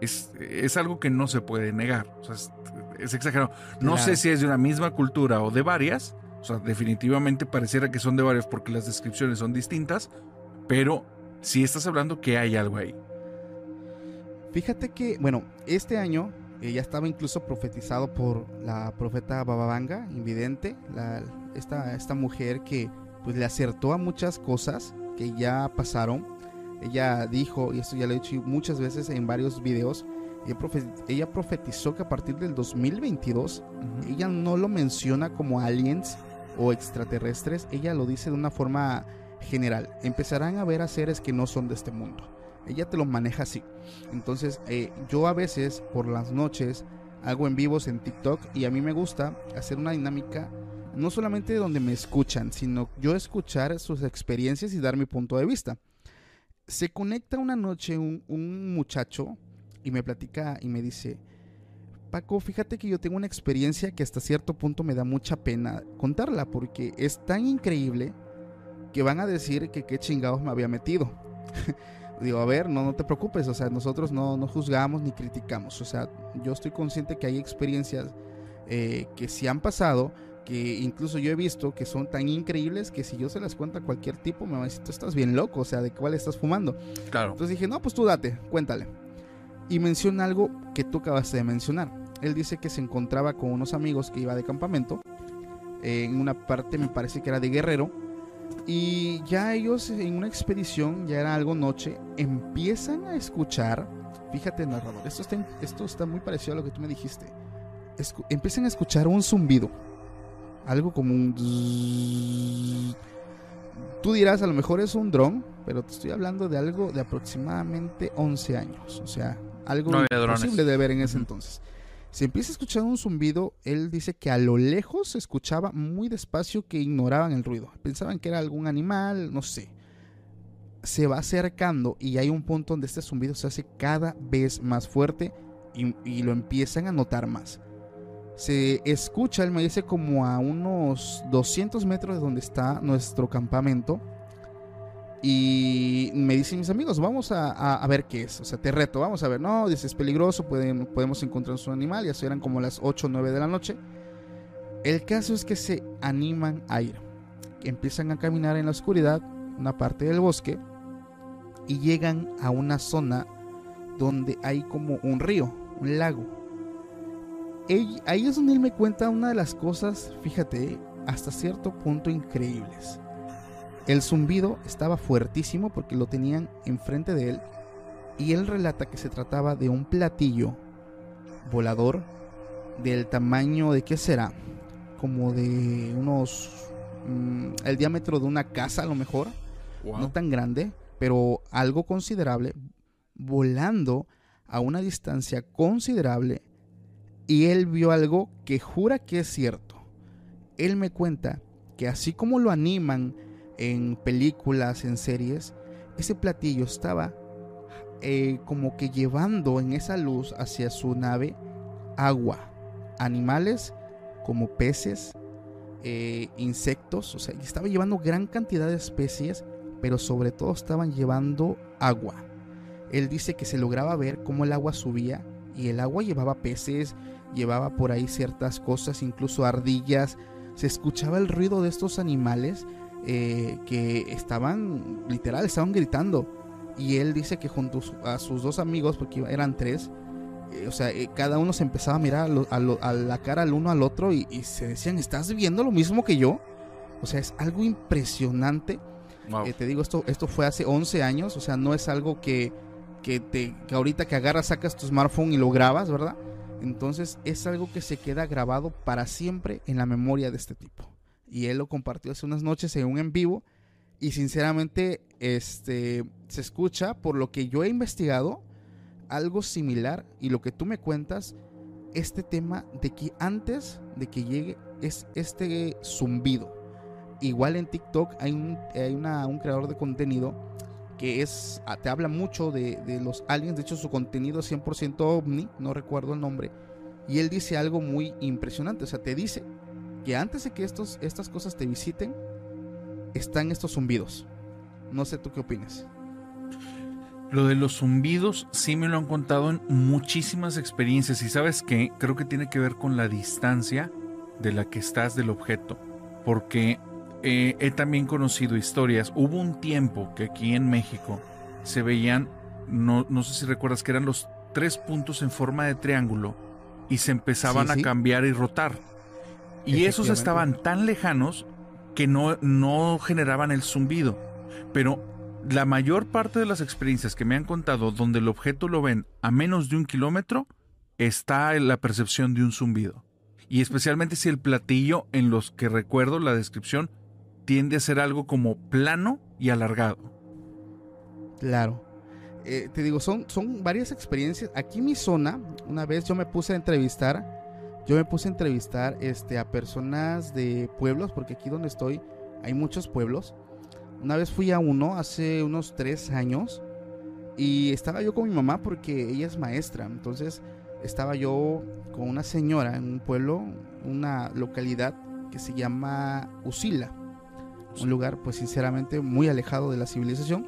es, es algo que no se puede negar. O sea, es, es exagerado. No
Claro.
sé si es de una misma cultura o de varias. O sea, definitivamente pareciera que son de varias porque las descripciones son distintas, pero sí estás hablando que hay algo ahí.
Fíjate que, bueno, este año eh, ya estaba incluso profetizado por la profeta Bababanga, invidente, la, esta, esta mujer que pues le acertó a muchas cosas que ya pasaron. Ella dijo, y esto ya lo he dicho muchas veces en varios videos, ella, profe- ella profetizó que a partir del 2022, ella no lo menciona como aliens o extraterrestres, ella lo dice de una forma general. Empezarán a ver a seres que no son de este mundo. Ella te lo maneja así. Entonces, eh, yo a veces por las noches hago en vivos en TikTok y a mí me gusta hacer una dinámica no solamente donde me escuchan, sino yo escuchar sus experiencias y dar mi punto de vista. Se conecta una noche un, muchacho y me platica y me dice, Paco, fíjate que yo tengo una experiencia que hasta cierto punto me da mucha pena contarla porque es tan increíble que van a decir que qué chingados me había metido. (laughs) Digo, a ver, no, no te preocupes, o sea, nosotros no, no juzgamos ni criticamos, o sea, yo estoy consciente que hay experiencias eh, que sí han pasado, que incluso yo he visto que son tan increíbles que si yo se las cuento a cualquier tipo me va a decir, tú estás bien loco, o sea, ¿de cuál estás fumando?
Claro.
Entonces dije, no, pues tú date, cuéntale. Y menciona algo que tú acabaste de mencionar. Él dice que se encontraba con unos amigos que iba de campamento, en una parte me parece que era de Guerrero, y ya ellos en una expedición, ya era algo noche, empiezan a escuchar, fíjate narrador, esto está, esto está muy parecido a lo que tú me dijiste, Escu- empiezan a escuchar un zumbido, algo como un... Tú dirás, a lo mejor es un dron, pero te estoy hablando de algo de aproximadamente 11 años, o sea, algo
No
imposible de ver en ese entonces. Se empieza a escuchar un zumbido, él dice que a lo lejos se escuchaba muy despacio que ignoraban el ruido. Pensaban que era algún animal, no sé. Se va acercando y hay un punto donde este zumbido se hace cada vez más fuerte y, y lo empiezan a notar más. Se escucha, él me dice, como a unos 200 metros de donde está nuestro campamento. Y me dicen mis amigos, vamos a, a- ver qué es. O sea, te reto, vamos a ver. No, es peligroso, pueden, podemos encontrar un animal. Ya eran como las 8 o 9 de la noche. El caso es que se animan a ir. Empiezan a caminar en la oscuridad, una parte del bosque, y llegan a una zona donde hay como un río, un lago. Ell- ahí es donde él me cuenta una de las cosas, fíjate, hasta cierto punto increíbles. El zumbido estaba fuertísimo porque lo tenían enfrente de él y él relata que se trataba de un platillo volador del tamaño de qué será, como de unos mm, el diámetro de una casa a lo mejor,
Wow.
no tan grande, pero algo considerable, volando a una distancia considerable y él vio algo que jura que es cierto. Él me cuenta que así como lo animan en películas, en series, ese platillo estaba eh, como que llevando en esa luz hacia su nave agua, animales como peces, eh, insectos, o sea, estaba llevando gran cantidad de especies, pero sobre todo estaban llevando agua. Él dice que se lograba ver cómo el agua subía y el agua llevaba peces, llevaba por ahí ciertas cosas, incluso ardillas. Se escuchaba el ruido de estos animales eh, que estaban, literal, estaban gritando. Y él dice que junto a sus dos amigos, porque eran tres, eh, o sea, eh, cada uno se empezaba a mirar a, lo- a lo- a la cara al uno al otro y, y se decían, ¿estás viendo lo mismo que yo? O sea, es algo impresionante.
Wow.
Eh, te digo, esto, esto fue hace 11 años, o sea, no es algo que, que, te, que ahorita que agarras, sacas tu smartphone y lo grabas, ¿verdad? Entonces es algo que se queda grabado para siempre en la memoria de este tipo. Y él lo compartió hace unas noches en un en vivo y sinceramente este, se escucha, por lo que yo he investigado, algo similar y lo que tú me cuentas, este tema de que antes de que llegue es este zumbido. Igual en TikTok hay un, hay una- un creador de contenido que es ah, te habla mucho de, de los aliens, de hecho su contenido es 100% ovni, no recuerdo el nombre, y él dice algo muy impresionante, o sea, te dice que antes de que estos, estas cosas te visiten, están estos zumbidos. No sé tú qué opinas.
Lo de los zumbidos sí me lo han contado en muchísimas experiencias y sabes qué, creo que tiene que ver con la distancia de la que estás del objeto, porque eh, he también conocido historias, hubo un tiempo que aquí en México se veían, no, no sé si recuerdas que eran los tres puntos en forma de triángulo y se empezaban
Sí, sí.
a cambiar y rotar. Y esos estaban tan lejanos que no, no generaban el zumbido. Pero la mayor parte de las experiencias que me han contado donde el objeto lo ven a menos de un kilómetro, está en la percepción de un zumbido. Y especialmente si el platillo, en los que recuerdo la descripción, tiende a ser algo como plano y alargado.
Claro. Eh, te digo, son, son varias experiencias. Aquí en mi zona, una vez yo me puse a entrevistar, yo me puse a entrevistar este, a personas de pueblos, porque aquí donde estoy hay muchos pueblos. Una vez fui a uno hace unos tres años y estaba yo con mi mamá porque ella es maestra. Entonces estaba yo con una señora en un pueblo, una localidad que se llama Usila. Un lugar pues sinceramente muy alejado de la civilización.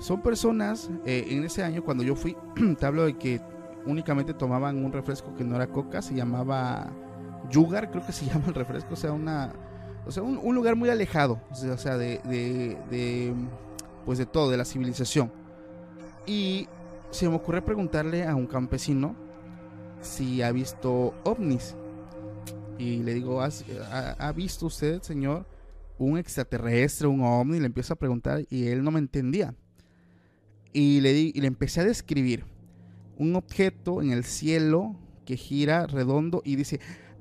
Son personas, eh, en ese año cuando yo fui, (clears throat) te hablo de que únicamente tomaban un refresco que no era coca, se llamaba Yugar, creo que se (laughs) llama el refresco, o sea, una, o sea, un, un lugar muy alejado, o sea, de, de, de, pues de todo, de la civilización. Y se me ocurrió preguntarle a un campesino si ha visto ovnis. Y le digo, ¿Has- ¿ha, ha visto usted, señor, un extraterrestre, un ovni? Le empiezo a preguntar y él no me entendía. Y le, di- y le empecé a describir un objeto en el cielo que gira redondo y dice,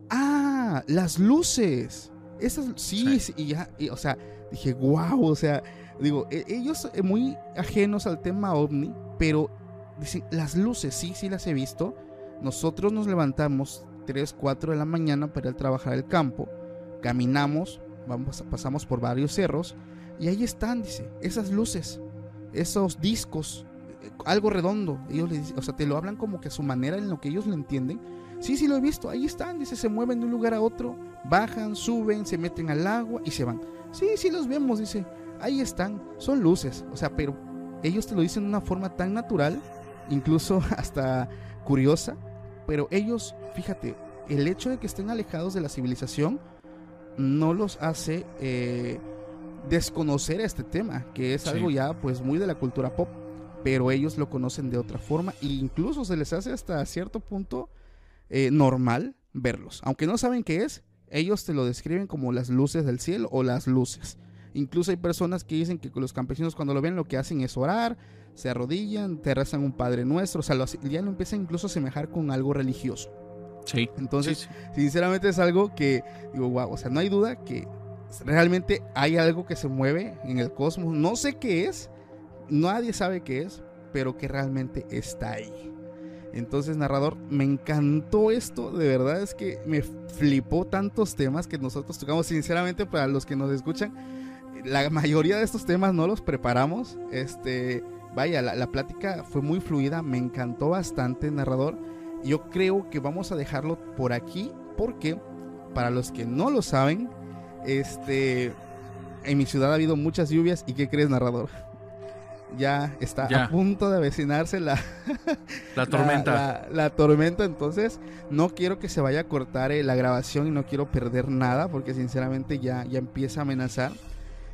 ah, las luces. Esas, sí,
Sí.
sí", y ya, y, o sea, dije, wow, o sea, digo, e- ellos eh, muy ajenos al tema ovni, pero dicen, las luces, sí, sí las he visto. Nosotros nos levantamos 3, 4 de la mañana para ir a trabajar al campo, caminamos, vamos, pasamos por varios cerros y ahí están, dice, esas luces, esos discos, eh, algo redondo. Ellos le dicen, o sea, te lo hablan como que a su manera en lo que ellos lo entienden. Sí, sí lo he visto, ahí están, dice, se mueven de un lugar a otro, bajan, suben, se meten al agua y se van. Sí, sí los vemos, dice, ahí están, son luces, o sea, pero ellos te lo dicen de una forma tan natural, incluso (laughs) hasta curiosa, pero ellos, fíjate, el hecho de que estén alejados de la civilización no los hace eh, desconocer este tema, que es
Sí.
algo ya pues muy de la cultura pop, pero ellos lo conocen de otra forma e incluso se les hace hasta cierto punto eh, normal verlos, aunque no saben qué es, ellos te lo describen como las luces del cielo o las luces. Incluso hay personas que dicen que los campesinos cuando lo ven lo que hacen es orar, se arrodillan, te rezan un Padre Nuestro, o sea, lo, ya lo empiezan incluso a asemejar con algo religioso.
Sí.
Entonces,
Sí, sí.
sinceramente es algo que digo, wow, o sea, no hay duda que realmente hay algo que se mueve en el cosmos. No sé qué es, nadie sabe qué es, pero que realmente está ahí. Entonces, narrador, me encantó esto, de verdad es que me flipó tantos temas que nosotros tocamos, sinceramente, para los que nos escuchan, la mayoría de estos temas no los preparamos, este, vaya, la, la plática fue muy fluida, me encantó bastante, narrador, yo creo que vamos a dejarlo por aquí, porque, para los que no lo saben, este, en mi ciudad ha habido muchas lluvias, ¿y qué crees, narrador? (laughs) Ya está
Ya.
a punto de avecinarse (laughs) la,
La tormenta.
la, la tormenta, entonces no quiero que se vaya a cortar eh, la grabación y no quiero perder nada porque sinceramente ya, ya empieza a amenazar.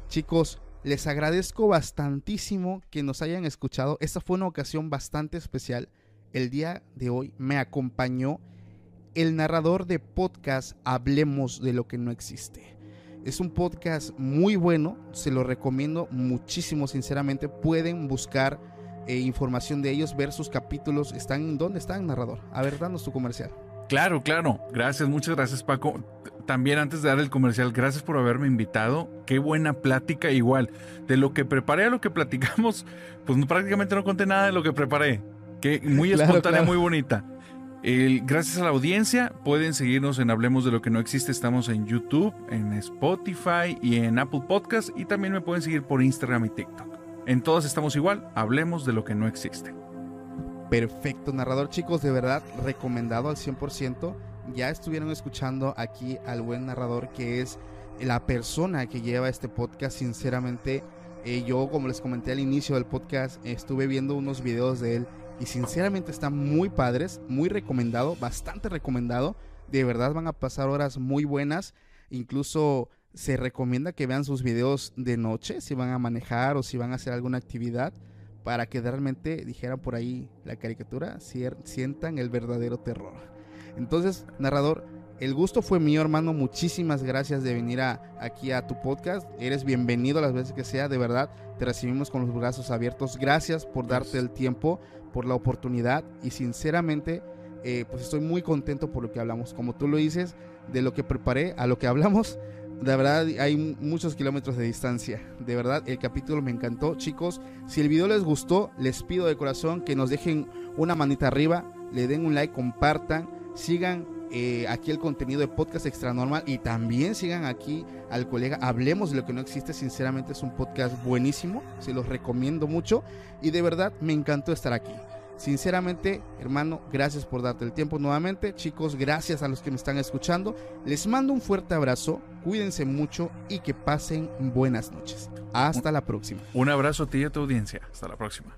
Chicos, les agradezco bastantísimo que nos hayan escuchado. Esta fue una ocasión bastante especial. El día de hoy me acompañó el narrador de podcast Hablemos de lo que no existe. Es un podcast muy bueno, se lo recomiendo muchísimo, sinceramente. Pueden buscar eh, información de ellos, ver sus capítulos. ¿Están dónde están, narrador? A ver, danos tu comercial.
Claro, claro. Gracias, muchas gracias, Paco. También antes de dar el comercial, gracias por haberme invitado. Qué buena plática, igual. De lo que preparé a lo que platicamos, pues prácticamente no conté nada de lo que preparé. Que muy (laughs)
Claro,
espontánea,
claro.
muy bonita. El- gracias a la audiencia, pueden seguirnos en Hablemos de lo que no existe. Estamos en YouTube, en Spotify y en Apple Podcast. Y también me pueden seguir por Instagram y TikTok. En todas estamos igual. Hablemos de lo que no existe.
Perfecto, narrador, chicos, de verdad recomendado al 100%. Ya estuvieron escuchando aquí al buen narrador que es la persona que lleva este podcast. Sinceramente, eh, yo como les comenté al inicio del podcast, estuve viendo unos videos de él y sinceramente están muy padres, muy recomendado, bastante recomendado. De verdad van a pasar horas muy buenas. Incluso se recomienda que vean sus videos de noche, si van a manejar o si van a hacer alguna actividad para que realmente dijeran por ahí la caricatura, sientan el verdadero terror. Entonces, narrador, el gusto fue mío, hermano. Muchísimas gracias de venir a, aquí a tu podcast. Eres bienvenido las veces que sea, de verdad. Te recibimos con los brazos abiertos. Gracias por darte el tiempo, por la oportunidad y sinceramente, eh, pues estoy muy contento por lo que hablamos. Como tú lo dices, de lo que preparé a lo que hablamos, de verdad hay mu- muchos kilómetros de distancia. De verdad, el capítulo me encantó. Chicos, si el video les gustó, les pido de corazón que nos dejen una manita arriba, le den un like, compartan, sigan eh, aquí el contenido de Podcast Extra Normal y también sigan aquí al colega Hablemos de lo que no existe. Sinceramente es un podcast buenísimo, se los recomiendo mucho y de verdad me encantó estar aquí. Sinceramente, hermano, gracias por darte el tiempo nuevamente. Chicos, gracias a los que me están escuchando. Les mando un fuerte abrazo, cuídense mucho y que pasen buenas noches. Hasta la próxima.
Un abrazo a ti y a tu audiencia. Hasta la próxima.